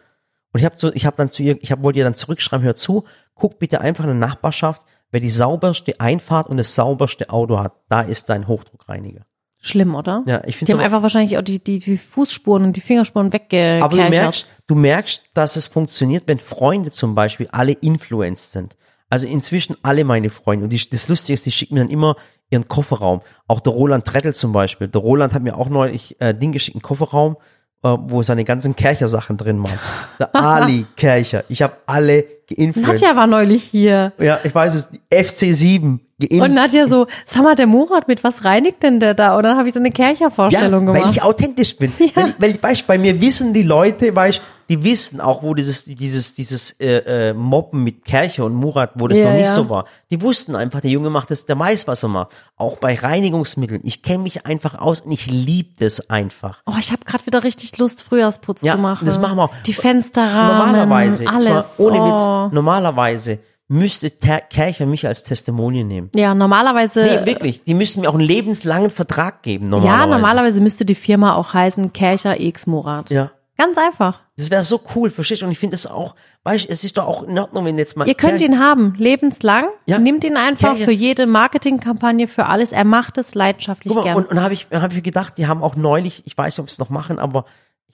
Und ich habe so, ich habe dann zu ihr, ich hab, wollte ihr dann zurückschreiben, hör zu, guck bitte einfach in der Nachbarschaft, wer die sauberste Einfahrt und das sauberste Auto hat, da ist dein Hochdruckreiniger. schlimm, oder? Ja, ich Die finde haben einfach wahrscheinlich auch die, die, die Fußspuren und die Fingerspuren weggekerchert. Aber du merkst, du merkst, dass es funktioniert, wenn Freunde zum Beispiel alle influenced sind. Also inzwischen alle meine Freunde. Und die, das Lustige ist, die schicken mir dann immer ihren Kofferraum. Auch der Roland Trettel zum Beispiel. Der Roland hat mir auch neulich äh, Ding geschickt, einen Kofferraum, wo seine ganzen Kercher-Sachen drin waren. Der Ali Kercher. Ich habe alle geinfluenced. Nadja war neulich hier. ja, ich weiß es. Die FC7 Und geinfluenced. Nadja so, sag mal, der Murat, mit was reinigt denn der da? Und dann habe ich so eine Kercher-Vorstellung ja, gemacht. weil ich authentisch bin. Weil, ich- weil weißt, bei mir wissen die Leute, weißt, die wissen auch, wo dieses dieses dieses äh, äh, Mobben mit Kercher und Murat, wo das Ja, noch nicht ja. so war. Die wussten einfach, der Junge macht das, der weiß, was er macht. Auch bei Reinigungsmitteln. Ich kenne mich einfach aus und ich liebe das einfach. Oh, ich habe gerade wieder richtig Lust, Frühjahrsputz Ja, zu machen. das machen wir auch. Die Fensterrahmen, Normalerweise, alles. ohne oh. Witz, normalerweise müsste Kercher mich als Testimonial nehmen. Ja, normalerweise. Nee, wirklich. Die müssten mir auch einen lebenslangen Vertrag geben, normalerweise. ja, normalerweise müsste die Firma auch heißen Kercher X Murat. Ja. Ganz einfach. Das wäre so cool, verstehst du? Und ich finde das auch, weißt du, es ist doch auch in Ordnung, wenn jetzt mal. Ihr könnt ihn haben, lebenslang. Ja. Nimmt ihn einfach Kercher- für jede Marketingkampagne, für alles. Er macht es leidenschaftlich Guck mal, gern. und, und habe ich, hab ich gedacht, die haben auch neulich, ich weiß nicht, ob sie es noch machen, aber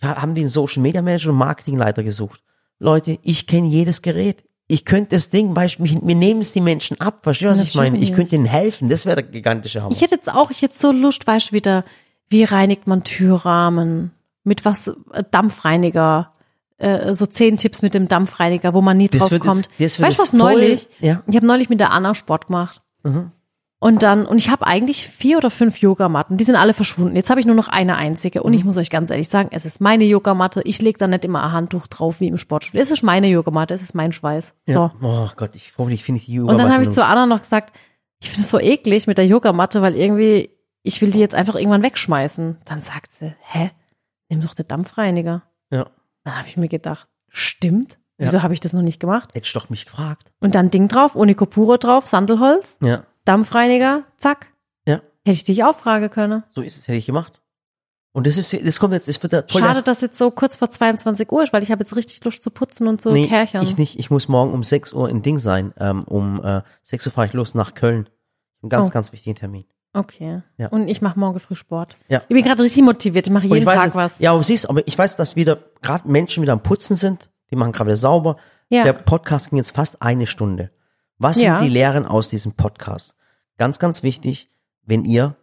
ja, haben die einen Social Media Manager und Marketingleiter gesucht. Leute, ich kenne jedes Gerät. Ich könnte das Ding, weißt du, mir nehmen es die Menschen ab, verstehst du, was ich meine? Ich Natürlich. könnte ihnen helfen, das wäre der gigantische Hammer. Ich hätte jetzt auch, ich hätte so Lust, weißt du, wieder, wie reinigt man Türrahmen? Mit was, äh, Dampfreiniger? Äh, so zehn Tipps mit dem Dampfreiniger, wo man nie Das drauf kommt. jetzt- weißt du was voll- neulich? ja. Ich habe neulich mit der Anna Sport gemacht. Mhm. Und dann, und ich habe eigentlich vier oder fünf Yogamatten, die sind alle verschwunden. Jetzt habe ich nur noch eine einzige. Und Mhm. ich muss euch ganz ehrlich sagen, es ist meine Yogamatte. Ich lege da nicht immer ein Handtuch drauf wie im Sportstudio. Es ist meine Yogamatte, es ist mein Schweiß. So. Ja. Oh Gott, ich hoffentlich finde ich die Und dann habe ich zu Anna noch gesagt, ich finde es so eklig mit der Yogamatte, weil irgendwie, ich will die jetzt einfach irgendwann wegschmeißen. Dann sagt sie, hä? Nimm doch den Dampfreiniger. Ja. Dann habe ich mir gedacht, stimmt? Wieso habe ich das noch nicht gemacht? Hättest du doch mich gefragt. Und dann Ding drauf, Unicopuro drauf, Sandelholz, Ja. Dampfreiniger, zack. Ja. Hätte ich dich auch fragen können. So ist es, hätte ich gemacht. Und das ist, das kommt jetzt, das wird der, Schade, dass jetzt so kurz vor 22 Uhr ist, weil ich habe jetzt richtig Lust zu putzen und der, nee, Kärchern. ich nicht, ich muss morgen um 6 Uhr in Ding sein, ähm, um, äh, 6 Uhr fahre ich los nach Köln. Ein ganz, Oh. ganz wichtigen Termin. Okay. Ja. Und ich mache morgen früh Sport. Ja. Ich bin gerade richtig motiviert. Ich mache jeden weiß Tag jetzt, was. Ja, aber siehst, aber ich weiß, dass wieder, gerade Menschen wieder am Putzen sind, die machen gerade wieder sauber. Ja. Der Podcast ging jetzt fast eine Stunde. Was Ja. sind die Lehren aus diesem Podcast? Ganz, ganz wichtig, wenn ihr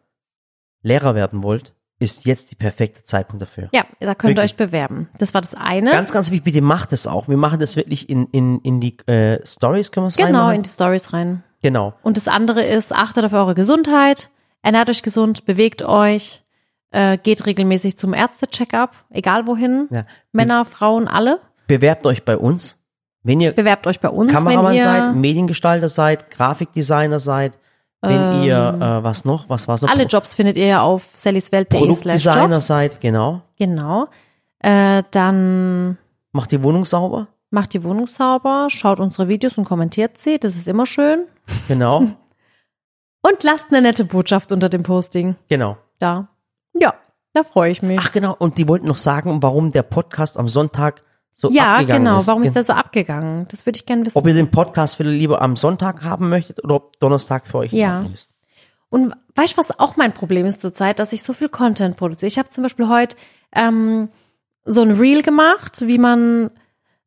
Lehrer werden wollt, ist jetzt die perfekte Zeitpunkt dafür. Ja, da könnt ihr Wirklich. euch bewerben. Das war das eine. Ganz, ganz wichtig, bitte macht es auch. Wir machen das wirklich in, in, in die äh, Stories, können wir es genau, reinmachen? in die Stories rein. Genau. Und das andere ist, achtet auf eure Gesundheit, ernährt euch gesund, bewegt euch, äh, geht regelmäßig zum Ärzte-Check-up, egal wohin. Ja. Männer, Frauen, alle. Bewerbt euch bei uns. Wenn ihr Bewerbt euch bei uns, Kameramann wenn ihr seid, Mediengestalter seid, Grafikdesigner seid, wenn ihr, äh, was noch, was war's noch? Ähm, alle Jobs findet ihr ja auf sallyswelt.de slash Produktdesigner Jobs. seid, genau. Genau. Äh, dann Macht die Wohnung sauber, macht die Wohnung sauber, schaut unsere Videos und kommentiert sie, das ist immer schön. genau, Und lasst eine nette Botschaft unter dem Posting genau. da. Ja, da freue ich mich. Ach genau, und die wollten noch sagen, warum der Podcast am Sonntag so ja, abgegangen genau. ist. Warum ist der so abgegangen? Das würde ich gerne wissen. Ob ihr den Podcast wieder lieber am Sonntag haben möchtet oder ob Donnerstag für euch Ja. Ist. Und weißt du, was auch mein Problem ist zurzeit, dass ich so viel Content produziere. Ich habe zum Beispiel heute ähm, so ein Reel gemacht, wie man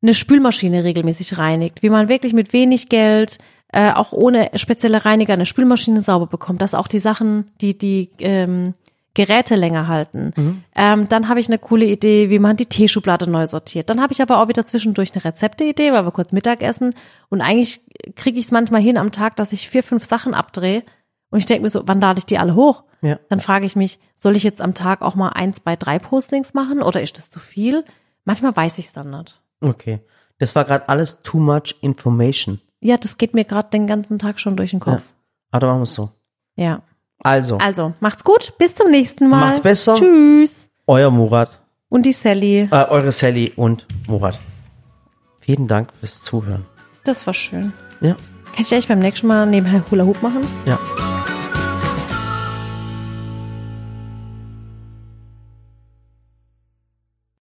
eine Spülmaschine regelmäßig reinigt, wie man wirklich mit wenig Geld, äh, auch ohne spezielle Reiniger, eine Spülmaschine sauber bekommt, dass auch die Sachen, die die ähm, Geräte länger halten. Ähm, dann habe ich eine coole Idee, wie man die Teeschublade neu sortiert. Dann habe ich aber auch wieder zwischendurch eine Rezepteidee, weil wir kurz Mittag essen. Und eigentlich kriege ich es manchmal hin am Tag, dass ich vier, fünf Sachen abdrehe. Und ich denke mir so, wann lade ich die alle hoch? Ja. Dann frage ich mich, soll ich jetzt am Tag auch mal eins bei drei Postings machen oder ist das zu viel? Manchmal weiß ich es dann nicht. Okay. Das war gerade alles too much information. Ja, das geht mir gerade den ganzen Tag schon durch den Kopf. Aber dann machen wir es so. Ja. Also, Also, macht's gut. Bis zum nächsten Mal. Macht's besser. Tschüss. euer Murat, Und die Sally. äh, eure Sally und Murat. Vielen Dank fürs Zuhören. Das war schön. Ja, Kann ich eigentlich beim nächsten Mal nebenher Hula Hoop machen? ja.